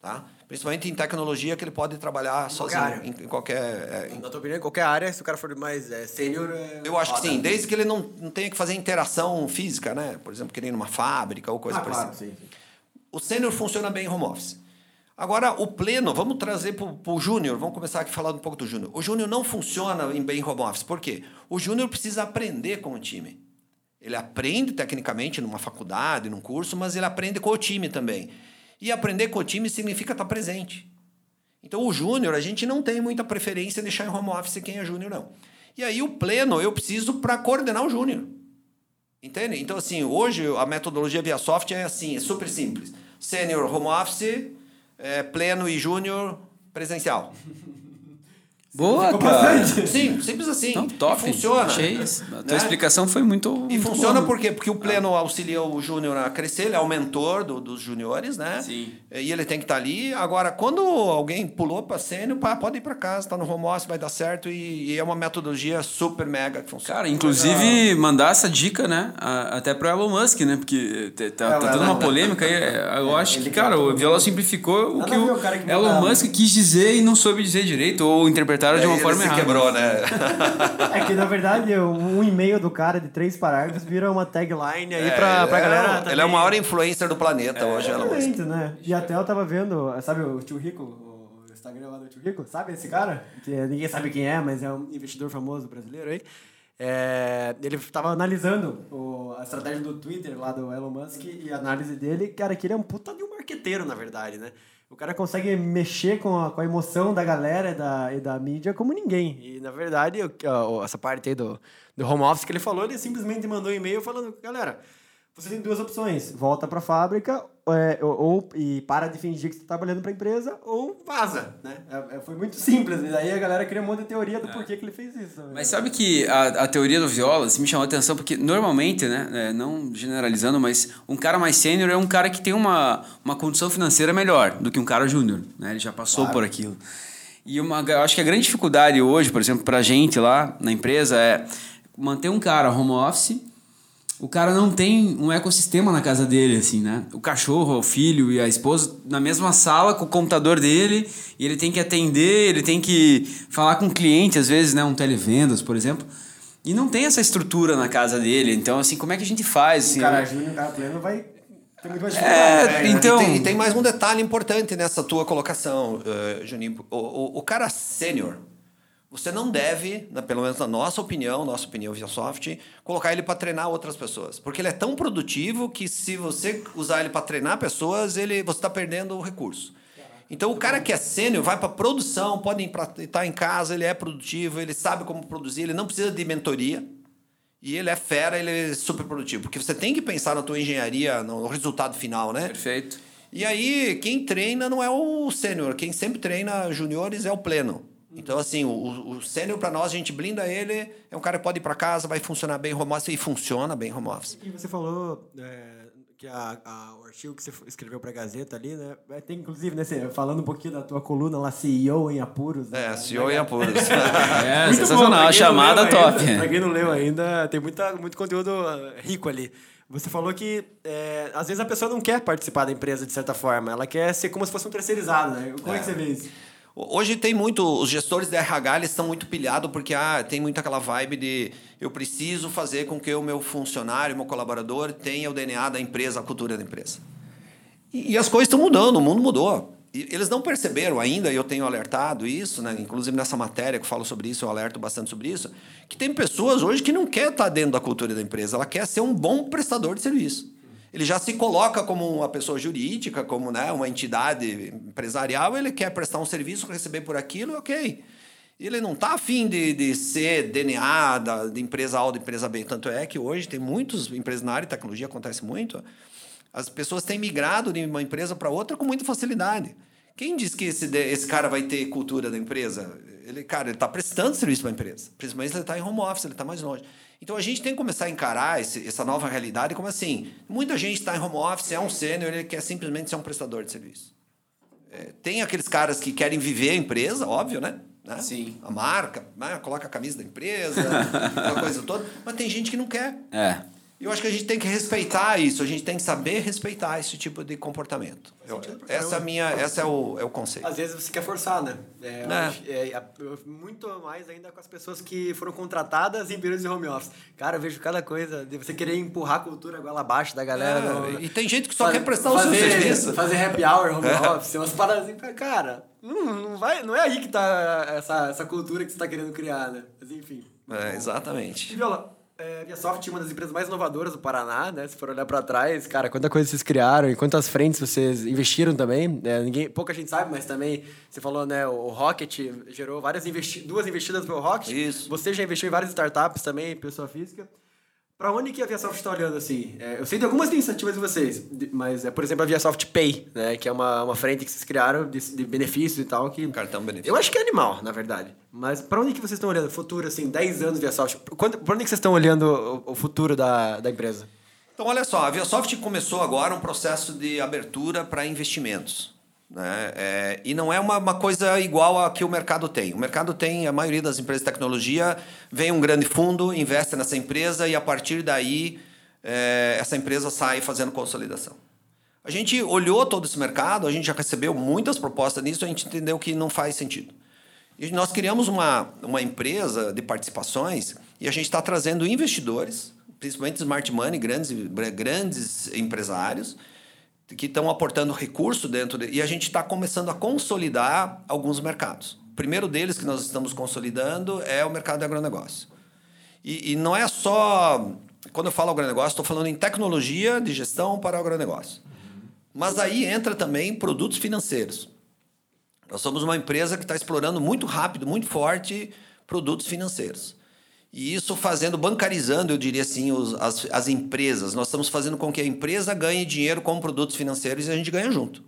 Tá? Principalmente em tecnologia, que ele pode trabalhar sozinho em, em qualquer. é, em Na tua opinião, em qualquer área, se o cara for mais é, sênior... É... eu acho que sim, desde que ele não, não tenha que fazer interação física, né? Por exemplo, que nem numa fábrica ou coisa Ah, parecida. claro, sim. sim. O sênior funciona bem em home office. Agora, o pleno, vamos trazer para o júnior, vamos começar aqui falando um pouco do júnior. O júnior não funciona em bem home office. Por quê? O júnior precisa aprender com o time. Ele aprende tecnicamente numa faculdade, num curso, mas ele aprende com o time também. E aprender com o time significa estar presente. Então, o júnior, a gente não tem muita preferência em deixar em home office quem é júnior, não. E aí, o pleno, eu preciso para coordenar o júnior. Entende? Então, assim, hoje a metodologia via soft é assim, é super simples. Sênior home office, é, pleno e júnior presencial. [laughs] Boa, cara. Sim, simples assim. Não, top. E funciona. Achei isso. A tua né? explicação foi muito. E muito funciona boa. por quê? Porque o pleno auxilia o júnior a crescer, ele é o mentor do- dos juniores, né? Sim. E ele tem que estar ali. Agora, quando alguém pulou para sênior, pá, pode ir para casa, está no home office, vai dar certo. E, e é uma metodologia super mega que funciona. Cara, inclusive mandar essa dica, né? a- Até pro Elon Musk, né? Porque tá, É, tá o tendo uma polêmica aí. é, Eu acho que, cara, o quer- Viola simplificou o Nada que o o Elon. Musk quis dizer e não soube dizer direito, ou interpretaram de uma Aí forma errada. quebrou, né? [laughs] É que, na verdade, um e-mail do cara de três parágrafos vira uma tagline aí pra, É, pra galera... é, o- ele é o também- maior influencer do planeta hoje, Elon Musk. Exatamente, né? E até eu tava vendo, sabe o tio Rico, o Instagram lá do tio Rico? Sabe esse cara? Que ninguém sabe quem é, mas é um investidor famoso brasileiro aí. É, ele tava analisando o- a estratégia do Twitter lá do Elon Musk e a análise dele, cara, que ele é um puta de um marqueteiro, na verdade, né? O cara consegue mexer com a, com a emoção da galera e da, e da mídia como ninguém. E, na verdade, ó, essa parte aí do, do home office que ele falou, ele simplesmente mandou um e-mail falando, galera, você tem duas opções. Volta para a fábrica é, ou, ou- e para de fingir que você está trabalhando para a empresa ou vaza, né? É- é- foi muito simples. E daí a galera cria um monte de teoria do porquê que ele fez isso. né? Mas sabe que a, a teoria do Viola assim, me chamou a atenção, porque normalmente, né, é, não generalizando, mas um cara mais sênior é um cara que tem uma, uma condição financeira melhor do que um cara júnior, né? Ele já passou por aquilo. E uma, eu acho que a grande dificuldade hoje, por exemplo, pra gente lá na empresa é manter um cara home office o cara não tem um ecossistema na casa dele, assim, né? O cachorro, o filho e a esposa na mesma sala com o computador dele e ele tem que atender, ele tem que falar com o cliente, às vezes, né? Um televendas, por exemplo. E não tem essa estrutura na casa dele. Então, assim, como é que a gente faz? Assim, o cara né? júnior, o cara pleno vai ter muito mais É, né? então- E tem, e tem mais um detalhe importante nessa tua colocação, eh, Juninho. O, o, o cara sênior, você não deve, na- pelo menos na nossa opinião, nossa opinião via soft, colocar ele para treinar outras pessoas. Porque ele é tão produtivo que se você usar ele para treinar pessoas, ele, você está perdendo o recurso. Então, o cara que é sênior vai para produção, pode estar em casa, ele é produtivo, ele sabe como produzir, ele não precisa de mentoria. E ele é fera, ele é super produtivo. Porque você tem que pensar na tua engenharia, no resultado final, né? Perfeito. E aí, quem treina não é o sênior. Quem sempre treina juniores é o pleno. Então, assim, o, o sênior para nós, a gente blinda ele, é um cara que pode ir para casa, vai funcionar bem home office, e funciona bem home office. E você falou é, que a, a, o artigo que você escreveu para a Gazeta ali, né? Tem, inclusive, né, você, falando um pouquinho da tua coluna lá, CEO em apuros. É, né, CEO em apuros. [laughs] é, Muito sensacional, bom, chamada top. Para quem não leu ainda, tem muita, muito conteúdo ah, rico ali. Você falou que é, às vezes a pessoa não quer participar da empresa de certa forma, ela quer ser como se fosse um terceirizado, né? Como é, é que você vê isso? Hoje tem muito, os gestores de RH eles estão muito pilhados porque ah, tem muito aquela vibe de eu preciso fazer com que o meu funcionário, meu colaborador tenha o DNA da empresa, a cultura da empresa. E, e as coisas estão mudando, o mundo mudou. E eles não perceberam ainda, e eu tenho alertado isso, né? inclusive nessa matéria que eu falo sobre isso, eu alerto bastante sobre isso, que tem pessoas hoje que não quer estar dentro da cultura da empresa, ela quer ser um bom prestador de serviço. Ele já se coloca como uma pessoa jurídica, como né, uma entidade empresarial, ele quer prestar um serviço, receber por aquilo, ok. Ele não está afim de, de ser DNA da, de empresa A ou de empresa B. Tanto é que hoje tem muitos empresas na área de tecnologia, acontece muito. As pessoas têm migrado de uma empresa para outra com muita facilidade. Quem diz que esse, esse cara vai ter cultura da empresa? Ele, cara, ele está prestando serviço para a empresa. Principalmente se ele está em home office, ele está mais longe. Então a gente tem que começar a encarar esse, essa nova realidade como assim: muita gente está em home office, é um sênior, ele quer simplesmente ser um prestador de serviço. É, tem aqueles caras que querem viver a empresa, óbvio, né? né? Sim. A marca, né? coloca a camisa da empresa, [laughs] aquela coisa toda. Mas tem gente que não quer. É. Eu acho que a gente tem que respeitar isso, a gente tem que saber respeitar esse tipo de comportamento. Eu, essa é minha, essa é o, é o conceito. Às vezes você quer forçar, né? É, é. é, muito mais ainda com as pessoas que foram contratadas em períodos de home office. Cara, eu vejo cada coisa de você querer empurrar a cultura agora abaixo da galera. É, no, e tem gente que só fazer, quer prestar o seu serviço. Fazer happy hour, home [laughs] é. office, umas paradas assim, cara, não, não, vai, não é aí que tá essa, essa cultura que você está querendo criar, né? Mas enfim. É, exatamente. Viola, é, a Soft é uma das empresas mais inovadoras do Paraná, né? Se for olhar para trás, cara, quanta coisa vocês criaram e quantas frentes vocês investiram também. É, ninguém, pouca gente sabe, mas também você falou, né? O Rocket gerou várias investi duas investidas pelo Rocket. Isso. Você já investiu em várias startups também, pessoa física. Para onde que a ViaSoft está olhando assim? É, eu sei de algumas iniciativas de vocês, mas é, por exemplo, a ViaSoft Pay, né? Que é uma, uma frente que vocês criaram de, de benefícios e tal. Que, Cartão benefício. Eu acho que é animal, na verdade. Mas para onde que vocês estão olhando? Futuro, assim, 10 anos ViaSoft. Para onde que vocês estão olhando o, o futuro da, da empresa? Então, olha só, a ViaSoft começou agora um processo de abertura para investimentos. Né? É, e não é uma, uma coisa igual a que o mercado tem. O mercado tem, a maioria das empresas de tecnologia, vem um grande fundo, investe nessa empresa e a partir daí é, essa empresa sai fazendo consolidação. A gente olhou todo esse mercado, a gente já recebeu muitas propostas nisso, a gente entendeu que não faz sentido. E nós criamos uma, uma empresa de participações e a gente está trazendo investidores, principalmente smart money, grandes, grandes empresários, que estão aportando recurso dentro de, e a gente está começando a consolidar alguns mercados. O primeiro deles que nós estamos consolidando é o mercado de agronegócio. E, e não é só. Quando eu falo agronegócio, estou falando em tecnologia de gestão para o agronegócio. Mas aí entra também produtos financeiros. Nós somos uma empresa que está explorando muito rápido, muito forte produtos financeiros. E isso fazendo, bancarizando, eu diria assim, os, as, as empresas. Nós estamos fazendo com que a empresa ganhe dinheiro com produtos financeiros e a gente ganha junto.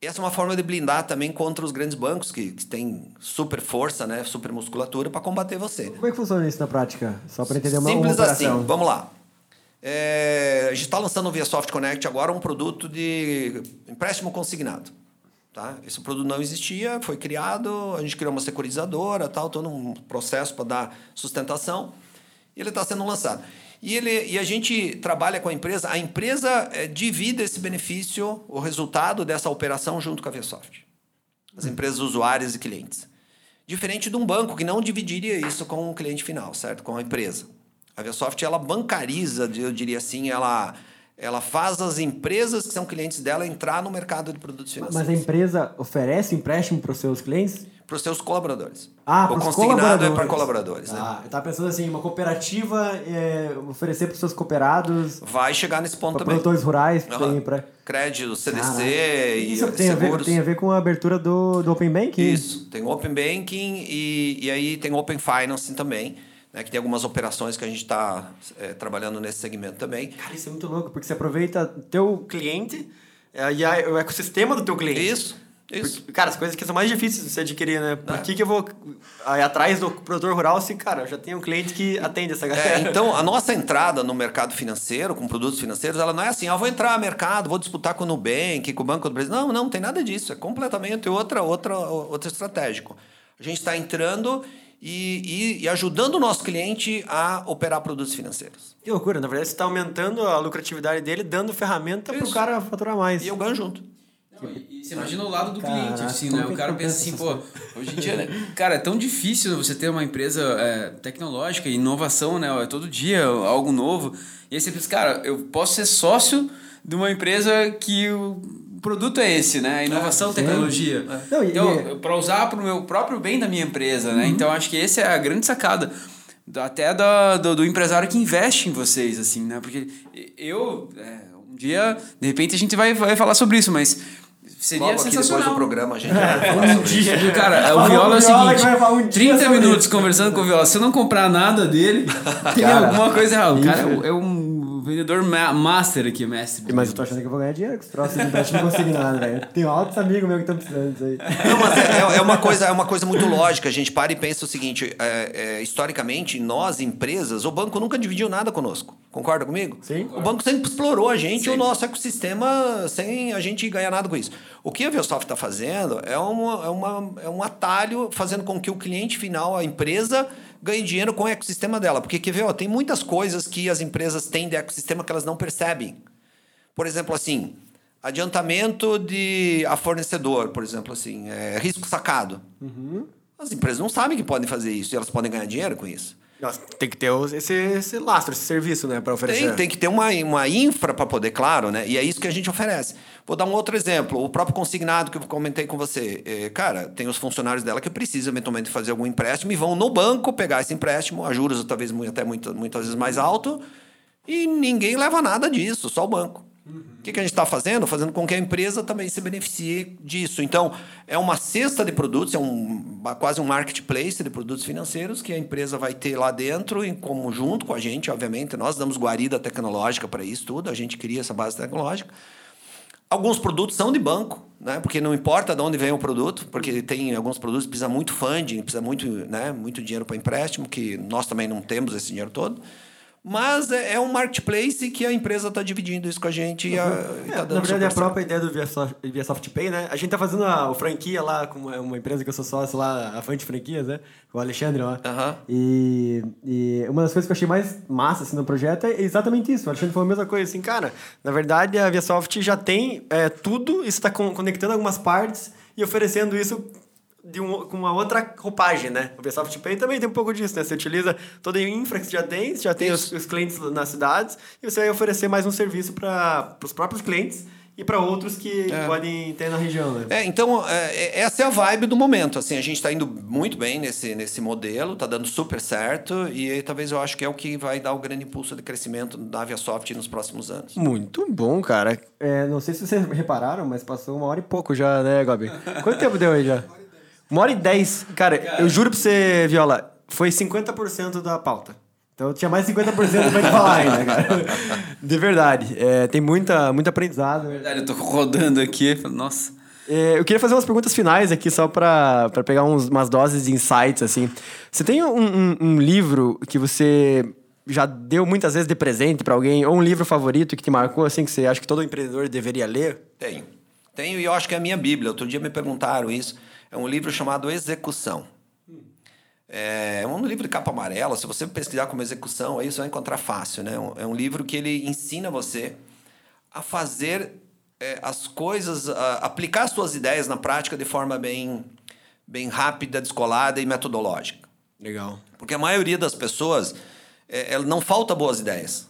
Essa é uma forma de blindar também contra os grandes bancos que, que têm super força, né, super musculatura para combater você. Como é que funciona isso na prática? Só para entender uma Simples assim, vamos lá. É, a gente está lançando Via Soft Connect agora um produto de empréstimo consignado. Tá? Esse produto não existia, foi criado, a gente criou uma securizadora, tal, todo um processo para dar sustentação, e ele está sendo lançado. E, ele, e a gente trabalha com a empresa, a empresa é, divide esse benefício, o resultado dessa operação junto com a Vsoft. As empresas usuárias e clientes. Diferente de um banco que não dividiria isso com o cliente final, certo? Com a empresa. A Vsoft, ela bancariza, eu diria assim, ela ela faz as empresas que são clientes dela entrar no mercado de produtos financeiros. Mas a empresa oferece empréstimo para os seus clientes? para os seus colaboradores. Ah, o consignado colaboradores. é para colaboradores. né? Ah, eu tava pensando assim, uma cooperativa é, oferecer para os seus cooperados, Vai chegar nesse ponto também. produtores rurais, Aham. tem para Crédito, CDC Caraca. e Isso tem a, ver, seguros. tem a ver com a abertura do, do Open Banking? Isso, tem Open Banking e, e aí tem Open Financing também, né, que tem algumas operações que a gente está trabalhando nesse segmento também. Cara, isso é muito louco, porque você aproveita teu cliente é, e a- o ecossistema do teu cliente. Isso, isso. Porque, cara, as coisas que são mais difíceis de você adquirir, né? Por que, que eu vou aí, atrás do produtor rural se, cara, eu já tenho um cliente que atende essa galera? É, então, a [laughs] nossa entrada no mercado financeiro, com produtos financeiros, ela não é assim, ah, vou entrar no mercado, vou disputar com o Nubank, com o Banco do Brasil. Não, não, não tem nada disso. É completamente outra, outra, outra estratégico. A gente está entrando e, e, e ajudando o nosso cliente a operar produtos financeiros. Que loucura, na verdade você está aumentando a lucratividade dele, dando ferramenta para o cara faturar mais. E eu ganho junto. Não, e, e você imagina o lado do Caraca, cliente, assim, né? O cara pensa assim, pô, hoje em dia, né? Cara, é tão difícil você ter uma empresa é, tecnológica, inovação, né? É todo dia algo novo. E aí você pensa, cara, eu posso ser sócio de uma empresa que o produto é esse, né? Inovação, tecnologia. Não, e- então, e- para usar para o meu próprio bem da minha empresa, Uhum. né? Então, acho que essa é a grande sacada. Até da, do, do empresário que investe em vocês, assim, né? Porque eu, é, um dia, de repente, a gente vai, vai falar sobre isso, mas seria Logo aqui depois sensacional. do programa a gente vai falar Um sobre isso. dia, cara, o Viola é o o seguinte: vai falar um dia 30 sobre minutos conversando com o Viola. Se eu não comprar nada dele, [laughs] tem Cara, alguma coisa errada. O cara é um vendedor ma- master aqui, mestre. Mas eu tô achando que eu vou ganhar dinheiro com esse troço de empréstimo consignado, velho. Tenho altos amigos meus que estão precisando disso aí. Não, mas é, é uma coisa, é uma coisa muito lógica. A gente para e pensa o seguinte: é, é, historicamente, nós, empresas, o banco nunca dividiu nada conosco. Concorda comigo? Sim. O banco sempre explorou a gente e o nosso ecossistema sem a gente ganhar nada com isso. O que a Velsoft está fazendo é, uma, é, uma, é um atalho fazendo com que o cliente final, a empresa, ganhe dinheiro com o ecossistema dela. Porque, quer ver, ó, tem muitas coisas que as empresas têm de ecossistema que elas não percebem. Por exemplo, assim, adiantamento de a fornecedor, por exemplo, assim, é, risco sacado. As empresas não sabem que podem fazer isso e elas podem ganhar dinheiro com isso. Nossa, tem que ter esse, esse lastro, esse serviço, né, para oferecer. Tem, tem que ter uma, uma infra para poder, claro, né? E é isso que a gente oferece. Vou dar um outro exemplo. O próprio consignado que eu comentei com você. É, cara, tem os funcionários dela que precisam eventualmente fazer algum empréstimo e vão no banco pegar esse empréstimo, a juros talvez até muita, muitas vezes mais alto, e ninguém leva nada disso, só o banco. O que, que a gente está fazendo? Fazendo com que a empresa também se beneficie disso. Então, é uma cesta de produtos, é um, quase um marketplace de produtos financeiros que a empresa vai ter lá dentro, em como junto com a gente, obviamente. Nós damos guarida tecnológica para isso tudo, a gente cria essa base tecnológica. Alguns produtos são de banco, né? Porque não importa de onde vem o produto, porque tem alguns produtos que precisa muito funding, precisa muito, né, muito dinheiro para empréstimo, que nós também não temos esse dinheiro todo. Mas é, é um marketplace que a empresa está dividindo isso com a gente e, a, e É, tá na verdade, é a própria ideia do ViaSoft, ViaSoft Pay, né? A gente tá fazendo a, franquia lá com uma, uma empresa que eu sou sócio lá, a Fante Franquias, né? Com o Alexandre lá. Aham. E, e uma das coisas que eu achei mais massa assim, no projeto é exatamente isso. O Alexandre falou a mesma coisa, assim, cara, na verdade a ViaSoft já tem é, tudo, isso está conectando algumas partes e oferecendo isso de um, com uma outra roupagem, né? O ViaSoft Pay também tem um pouco disso, né? Você utiliza toda a infra que você já tem, você já tem os, os clientes nas cidades e você vai oferecer mais um serviço para os próprios clientes e para outros que podem ter na região, né? É, então, é, é- essa é a vibe do momento. Assim, a gente está indo muito bem nesse, nesse modelo, está dando super certo, e aí, talvez eu acho que é o que vai dar o grande impulso de crescimento da Aviasoft nos próximos anos. Muito bom, cara. É, não sei se vocês repararam, mas passou uma hora e pouco já, né, Gabi? [laughs] Quanto tempo deu aí já? Uma hora e dez. Cara, eu juro pra você, Viola, foi 50% da pauta. Então tinha mais 50% pra te falar ainda, cara. De verdade. É, tem muita, muito aprendizado. Na verdade, eu tô rodando aqui. falo, Nossa. É, eu queria fazer umas perguntas finais aqui, só pra, pra pegar uns, umas doses de insights, assim. Você tem um, um- um livro que você já deu muitas vezes de presente pra alguém, ou um livro favorito que te marcou, assim, que você acha que todo empreendedor deveria ler? Tenho. Tenho e eu acho que é a minha Bíblia. Outro dia me perguntaram isso. É um livro chamado Execução. É um livro de capa amarela. Se você pesquisar como execução, aí você vai encontrar fácil. Né? É um livro que ele ensina você a fazer é, as coisas, aplicar as suas ideias na prática de forma bem, bem rápida, descolada e metodológica. Legal. Porque a maioria das pessoas, é, não falta boas ideias.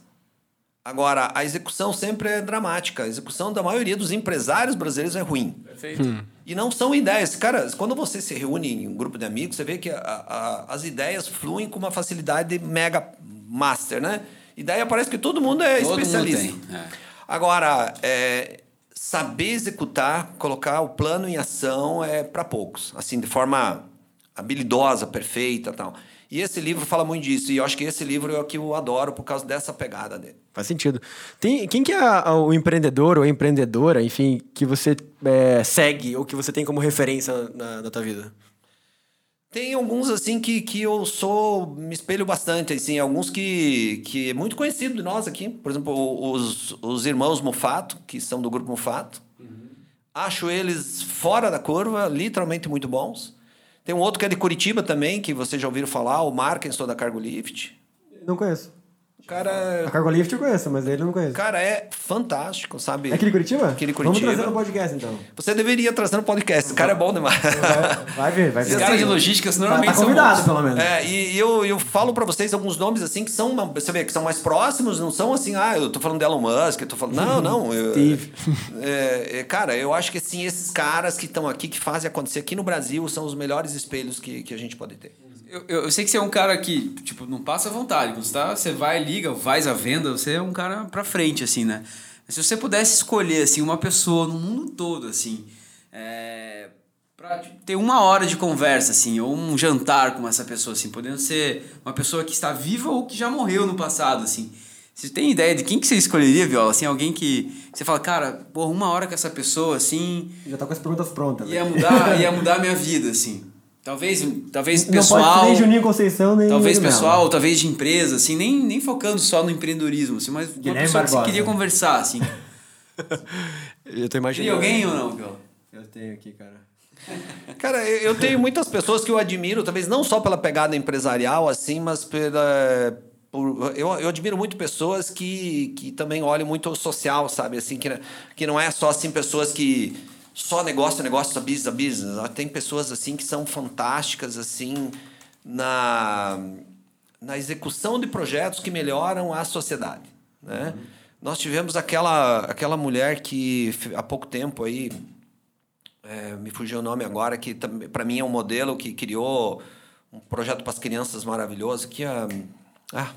Agora, a execução sempre é dramática. A execução da maioria dos empresários brasileiros é ruim. Perfeito. Hum. E não são ideias. Cara, quando você se reúne em um grupo de amigos, você vê que a, a, as ideias fluem com uma facilidade mega master, né? Ideia parece que todo mundo é todo especialista. Mundo é. Agora, é, saber executar, colocar o plano em ação é para poucos. Assim, de forma habilidosa, perfeita tal. E esse livro fala muito disso. E eu acho que esse livro é o que eu adoro por causa dessa pegada dele. Faz sentido. Tem, quem que é o empreendedor ou a empreendedora, enfim, que você é, segue ou que você tem como referência na, na tua vida? Tem alguns, assim, que, que eu sou... Me espelho bastante, assim. Alguns que, que é muito conhecido de nós aqui. Por exemplo, os, os irmãos Mufato, que são do grupo Mufato. Uhum. Acho eles fora da curva, literalmente muito bons. Tem um outro que é de Curitiba também, que vocês já ouviram falar, o Markenson da Cargo Lift. Não conheço cara. A Cargo Lift eu conheço, mas ele eu não conheço. Cara, é fantástico, sabe? É aquele Curitiba? Aquele Curitiba. Vamos trazer no podcast, então. Você deveria trazer no podcast. Esse cara é bom demais. Vai, vai ver, vai ver. Os caras de logística normalmente tá, tá convidado, pelo menos. É, e, e eu, eu falo pra vocês alguns nomes assim que são, você vê, que são mais próximos, não são assim, ah, eu tô falando de Elon Musk, eu tô falando. Não, não. Eu, Steve. É, é, cara, eu acho que assim, esses caras que estão aqui, que fazem acontecer aqui no Brasil, são os melhores espelhos que, que a gente pode ter. Eu, eu, eu, sei que você é um cara que, tipo, não passa vontade. Você, tá, você vai, liga, faz a venda, você é um cara pra frente, assim, né? Se você pudesse escolher, assim, uma pessoa no mundo todo, assim, é, pra tipo, ter uma hora de conversa, assim, ou um jantar com essa pessoa, assim, podendo ser uma pessoa que está viva ou que já morreu no passado, assim. Você tem ideia de quem que você escolheria, Viola? Assim, alguém que você fala, cara, pô, uma hora com essa pessoa, assim... Já tá com as perguntas prontas. Ia mudar, ia mudar a minha vida, assim. Talvez, talvez pessoal. Não pode nem Juninho Conceição, nem. Talvez pessoal, talvez de empresa, assim, nem, nem focando só no empreendedorismo, assim, mas Guilherme uma pessoa Barbosa. que você queria conversar, assim. [laughs] eu tô imaginando. Tem alguém ou não, Pio? Eu tenho aqui, cara. [laughs] Cara, eu tenho muitas pessoas que eu admiro, talvez não só pela pegada empresarial, assim, mas pela. Por, eu, eu admiro muito pessoas que, que também olham muito o social, sabe? Assim, que, que não é só assim pessoas que só negócio, negócio, business, business. Tem pessoas assim que são fantásticas assim na, na execução de projetos que melhoram a sociedade, né? Uhum. Nós tivemos aquela aquela mulher que há pouco tempo aí é, me fugiu o nome agora que para mim é um modelo que criou um projeto para as crianças maravilhoso que a ah,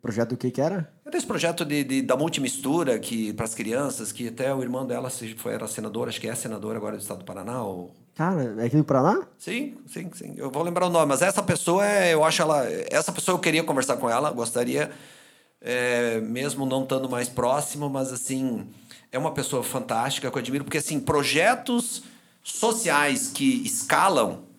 Projeto do que que era? Era esse projeto de, de da multimistura que para as crianças, que até o irmão dela foi, era senador, acho que é senador agora do estado do Paraná. Ou... Cara, é aqui do Paraná? Sim, sim, sim. Eu vou lembrar o nome, mas essa pessoa, é, eu acho ela. Essa pessoa eu queria conversar com ela, gostaria, é, mesmo não estando mais próximo, mas assim, é uma pessoa fantástica que eu admiro, porque assim, projetos sociais que escalam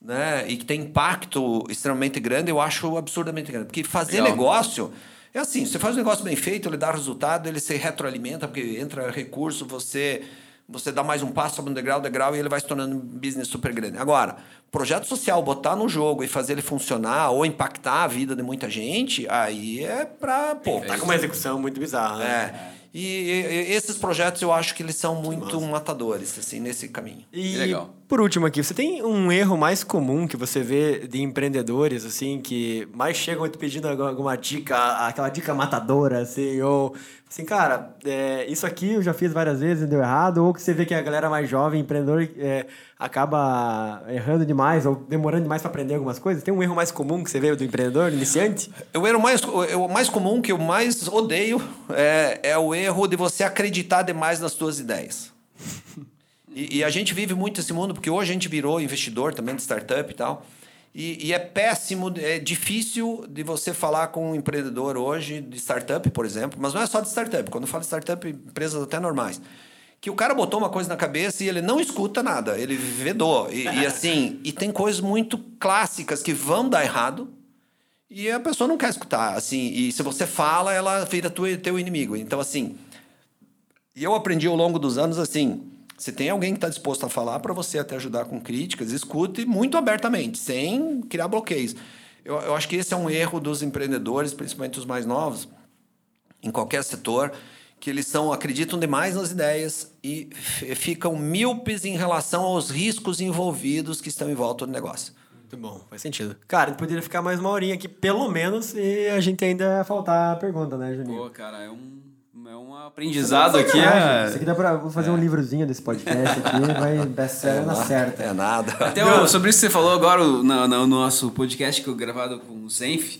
né, e que tem impacto extremamente grande, eu acho absurdamente grande. Porque fazer Legal. negócio é assim: você faz um negócio bem feito, ele dá resultado, ele se retroalimenta, porque entra recurso, você. Você dá mais um passo, sobe um degrau, degrau, e ele vai se tornando um business super grande. Agora, projeto social, botar no jogo e fazer ele funcionar ou impactar a vida de muita gente, aí é pra. Pô, tá com uma execução muito bizarra. Né? É. E, e, esses projetos eu acho que eles são muito Nossa. matadores, assim, nesse caminho. E, legal. Por último aqui, você tem um erro mais comum que você vê de empreendedores, assim, que mais chegam te pedindo alguma dica, aquela dica matadora, assim, ou assim, cara, é, isso aqui eu já fiz várias vezes e deu errado, ou que você vê que a galera mais jovem, empreendedor, é, acaba errando demais ou demorando demais para aprender algumas coisas? Tem um erro mais comum que você vê do empreendedor iniciante? O erro mais, o mais comum que eu mais odeio é, é o erro de você acreditar demais nas suas ideias. E, e, a gente vive muito esse mundo porque hoje a gente virou investidor também de startup e tal. E, e, é péssimo, é difícil de você falar com um empreendedor hoje de startup, por exemplo, mas não é só de startup. Quando eu falo de startup, empresas até normais que o cara botou uma coisa na cabeça e ele não escuta nada, ele vedou. E, e, assim, e tem coisas muito clássicas que vão dar errado e a pessoa não quer escutar. Assim, e se você fala, ela vira tu, teu inimigo. Então, assim, e eu aprendi ao longo dos anos assim. Se tem alguém que está disposto a falar para você até ajudar com críticas, escute muito abertamente, sem criar bloqueios. Eu, eu acho que esse é um erro dos empreendedores, principalmente os mais novos, em qualquer setor que eles são acreditam demais nas ideias e ficam míopes em relação aos riscos envolvidos que estão em volta do negócio. Muito bom, faz sentido. Cara, poderia ficar mais uma horinha aqui, pelo menos, e a gente ainda ia faltar a pergunta, né, Juninho? Pô, cara, é um, é um aprendizado aqui. Sacanagem. Isso É... aqui dá pra vou fazer um livrozinho desse podcast aqui, [laughs] vai best-seller na certa. É nada. Até o- sobre isso que você falou agora no, no nosso podcast que eu gravado com o Zenf,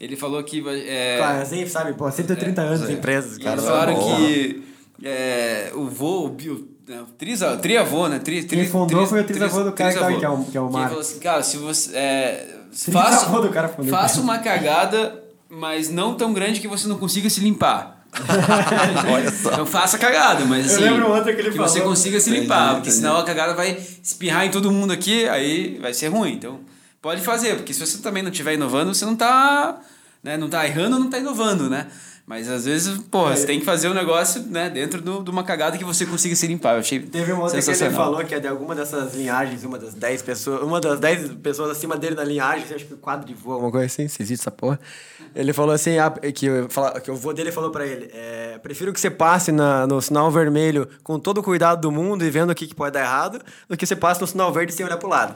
ele falou que vai- é, Claro, assim, sabe, pô, 130 anos de empresas, cara. boa. que é, o vô, o bio, né, trisa, triavô, né? Tri, tri, Quem fundou tri- foi o trisavô do cara que tá trisavô. que é o- que é o ele Marcos. falou assim, cara, se você... É, faça, do cara fundou. faça uma cagada, mas não tão grande que você não consiga se limpar. [laughs] Olha só. Então faça a cagada, mas Eu assim, lembro outra que ele você falou. consiga se Entendi, limpar, porque entendi. senão a cagada vai espirrar em todo mundo aqui, aí vai ser ruim. Então, pode fazer, porque se você também não estiver inovando, você não tá, né, não tá errando, não tá inovando, né? Mas às vezes, pô, você tem que fazer o negócio, né, dentro do- de uma cagada que você consiga se limpar. Eu achei Teve uma outra que ele falou que é de alguma dessas linhagens, uma das 10 pessoas, uma das 10 pessoas acima dele na linhagem, acho que quadro de vô, alguma coisa assim, se existe essa porra. Ele falou assim, ah, que, eu- que o vô dele falou pra ele, é, prefiro que você passe na- no sinal vermelho com todo o cuidado do mundo e vendo o que, que pode dar errado, do que você passe no sinal verde sem olhar pro lado.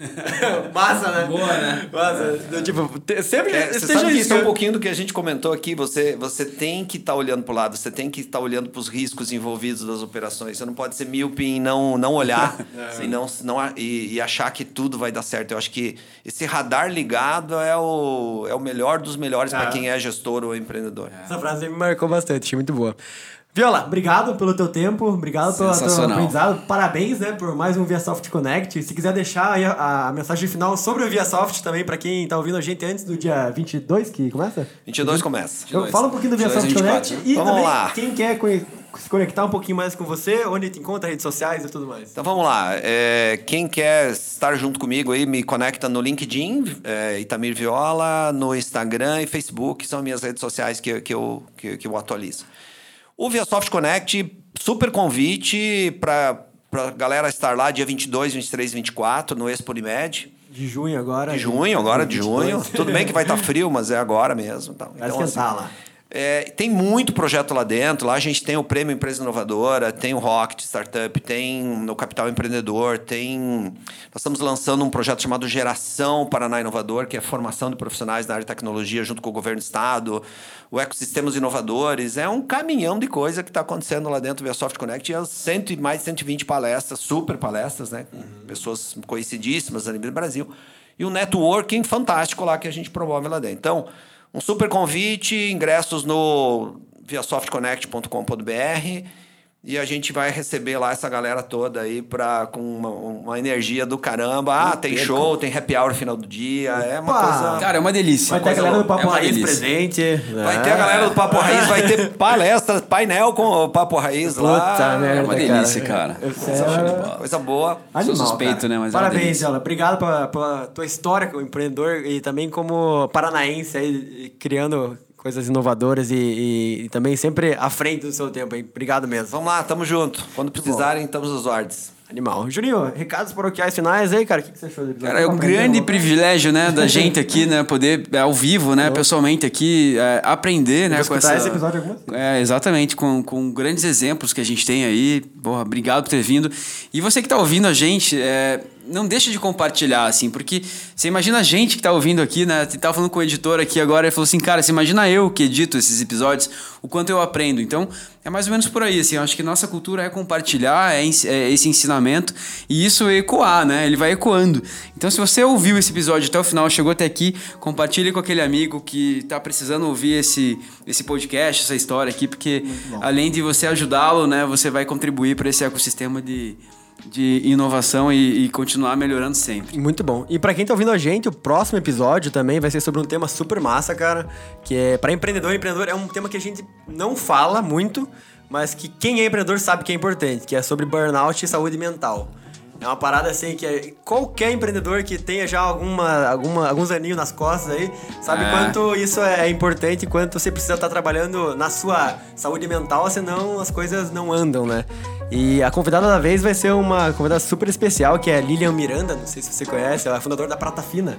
[laughs] Massa, né? Boa, né? Massa. Tipo, te- sempre É, você esteja sabe que isso é um pouquinho do que a gente comentou aqui. Você, você tem que estar olhando para o lado, você tem que estar olhando para os riscos envolvidos das operações. Você não pode ser míope [laughs] e não, não olhar e, não, não, e, e achar que tudo vai dar certo. Eu acho que esse radar ligado é o, é o melhor dos melhores para É. quem é gestor ou empreendedor. Essa frase me marcou bastante, achei muito boa. Viola, obrigado pelo teu tempo, obrigado pelo teu aprendizado, parabéns, né, por mais um ViaSoft Connect. Se quiser deixar a, a mensagem final sobre o ViaSoft também para quem tá ouvindo a gente antes do dia 22, que começa? 22 começa. Eu fala um pouquinho do 22, ViaSoft 24. Connect e Vamos também lá. quem quer se conectar um pouquinho mais com você, onde te encontra, redes sociais e tudo mais. Então vamos lá. É, quem quer estar junto comigo aí, me conecta no LinkedIn, é, Itamir Viola, no Instagram e Facebook, são minhas redes sociais que, que, eu, que, que eu atualizo. O ViaSoft Connect, super convite para a galera estar lá dia 22, 23 e 24 no Expo Unimed. De junho agora. De junho, agora de 22. junho. Tudo bem que vai estar frio, mas é agora mesmo. Então, Vai então, esquentar lá. É, tem muito projeto lá dentro. Lá a gente tem o Prêmio Empresa Inovadora, tem o Rocket Startup, tem o Capital Empreendedor, tem. Nós estamos lançando um projeto chamado Geração Paraná Inovador, que é formação de profissionais na área de tecnologia junto com o governo do estado, o ecossistemas inovadores. É um caminhão de coisa que está acontecendo lá dentro do ViaSoft Connect. E as cento, e mais de 120 palestras, super palestras, né? Com pessoas conhecidíssimas a nível do Brasil. E um networking fantástico lá que a gente promove lá dentro. Então, um super convite, ingressos no viasoftconnect.com.br e a gente vai receber lá essa galera toda aí pra, com uma, uma energia do caramba. Ah, tem show, tem happy hour no final do dia. É uma coisa. Cara, é uma delícia. Vai ter a galera do. Papo É Raiz delícia. presente. Vai ter a galera do Papo Raiz, vai ter [laughs] palestra, painel com o Papo Raiz lá. Puta merda, É uma delícia, cara. Eu Coisa. Coisa boa. Animal, Sou suspeito, cara. né, mas é Parabéns. Viola. Obrigado pela, pela tua história como empreendedor e também como paranaense aí, criando coisas inovadoras e, e- e também sempre à frente do seu tempo. Aí. Obrigado mesmo. Vamos lá, tamo junto. Quando precisarem, estamos às ordens. Animal. Juninho, recados paroquiais finais aí, cara. O que, que você achou do episódio? Cara, é um grande privilégio, né, da [laughs] gente aqui, né, poder é, ao vivo, né, pessoalmente aqui, é, aprender, né, Vou com essa... esse episódio algumas. É, exatamente, com, com grandes exemplos que a gente tem aí. Porra, obrigado por ter vindo. E você que tá ouvindo a gente, é, não deixa de compartilhar, assim, porque você imagina a gente que tá ouvindo aqui, né? Você tava falando com o editor aqui agora, ele falou assim, cara, você imagina eu que edito esses episódios, o quanto eu aprendo. Então, é mais ou menos por aí, assim, eu acho que nossa cultura é compartilhar, é, é esse ensinamento, e isso ecoar, né? Ele vai ecoando. Então, se você ouviu esse episódio até o final, chegou até aqui, compartilhe com aquele amigo que tá precisando ouvir esse, esse podcast, essa história aqui, porque além de você ajudá-lo, né, você vai contribuir para esse ecossistema de, de inovação e, e continuar melhorando sempre. Muito bom. E pra quem tá ouvindo a gente, o próximo episódio também vai ser sobre um tema super massa, cara, que é para empreendedor e empreendedor é um tema que a gente não fala muito, mas que quem é empreendedor sabe que é importante, que é sobre burnout e saúde mental. É uma parada assim que é- qualquer empreendedor que tenha já alguma, alguma, alguns aninhos nas costas aí, sabe É. quanto isso é importante e quanto você precisa estar trabalhando na sua saúde mental, senão as coisas não andam, né? E a convidada da vez vai ser uma convidada super especial, que é Lilian Miranda, não sei se você conhece, ela é fundadora da Prata Fina.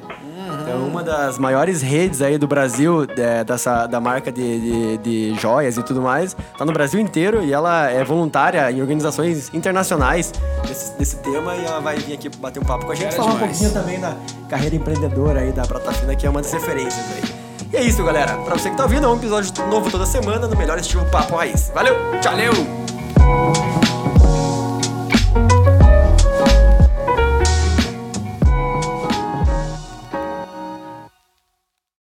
É uma das maiores redes aí do Brasil, é, dessa, da marca de, de, de, joias e tudo mais. Tá no Brasil inteiro e ela é voluntária em organizações internacionais desse, desse tema e ela vai vir aqui bater um papo com a gente, falar demais. um pouquinho também da carreira empreendedora aí da Prata Fina, que é uma das referências aí. E é isso, galera. Pra você que tá ouvindo, é um episódio novo toda semana no melhor estilo Papo Raiz. Valeu, tchau! Valeu!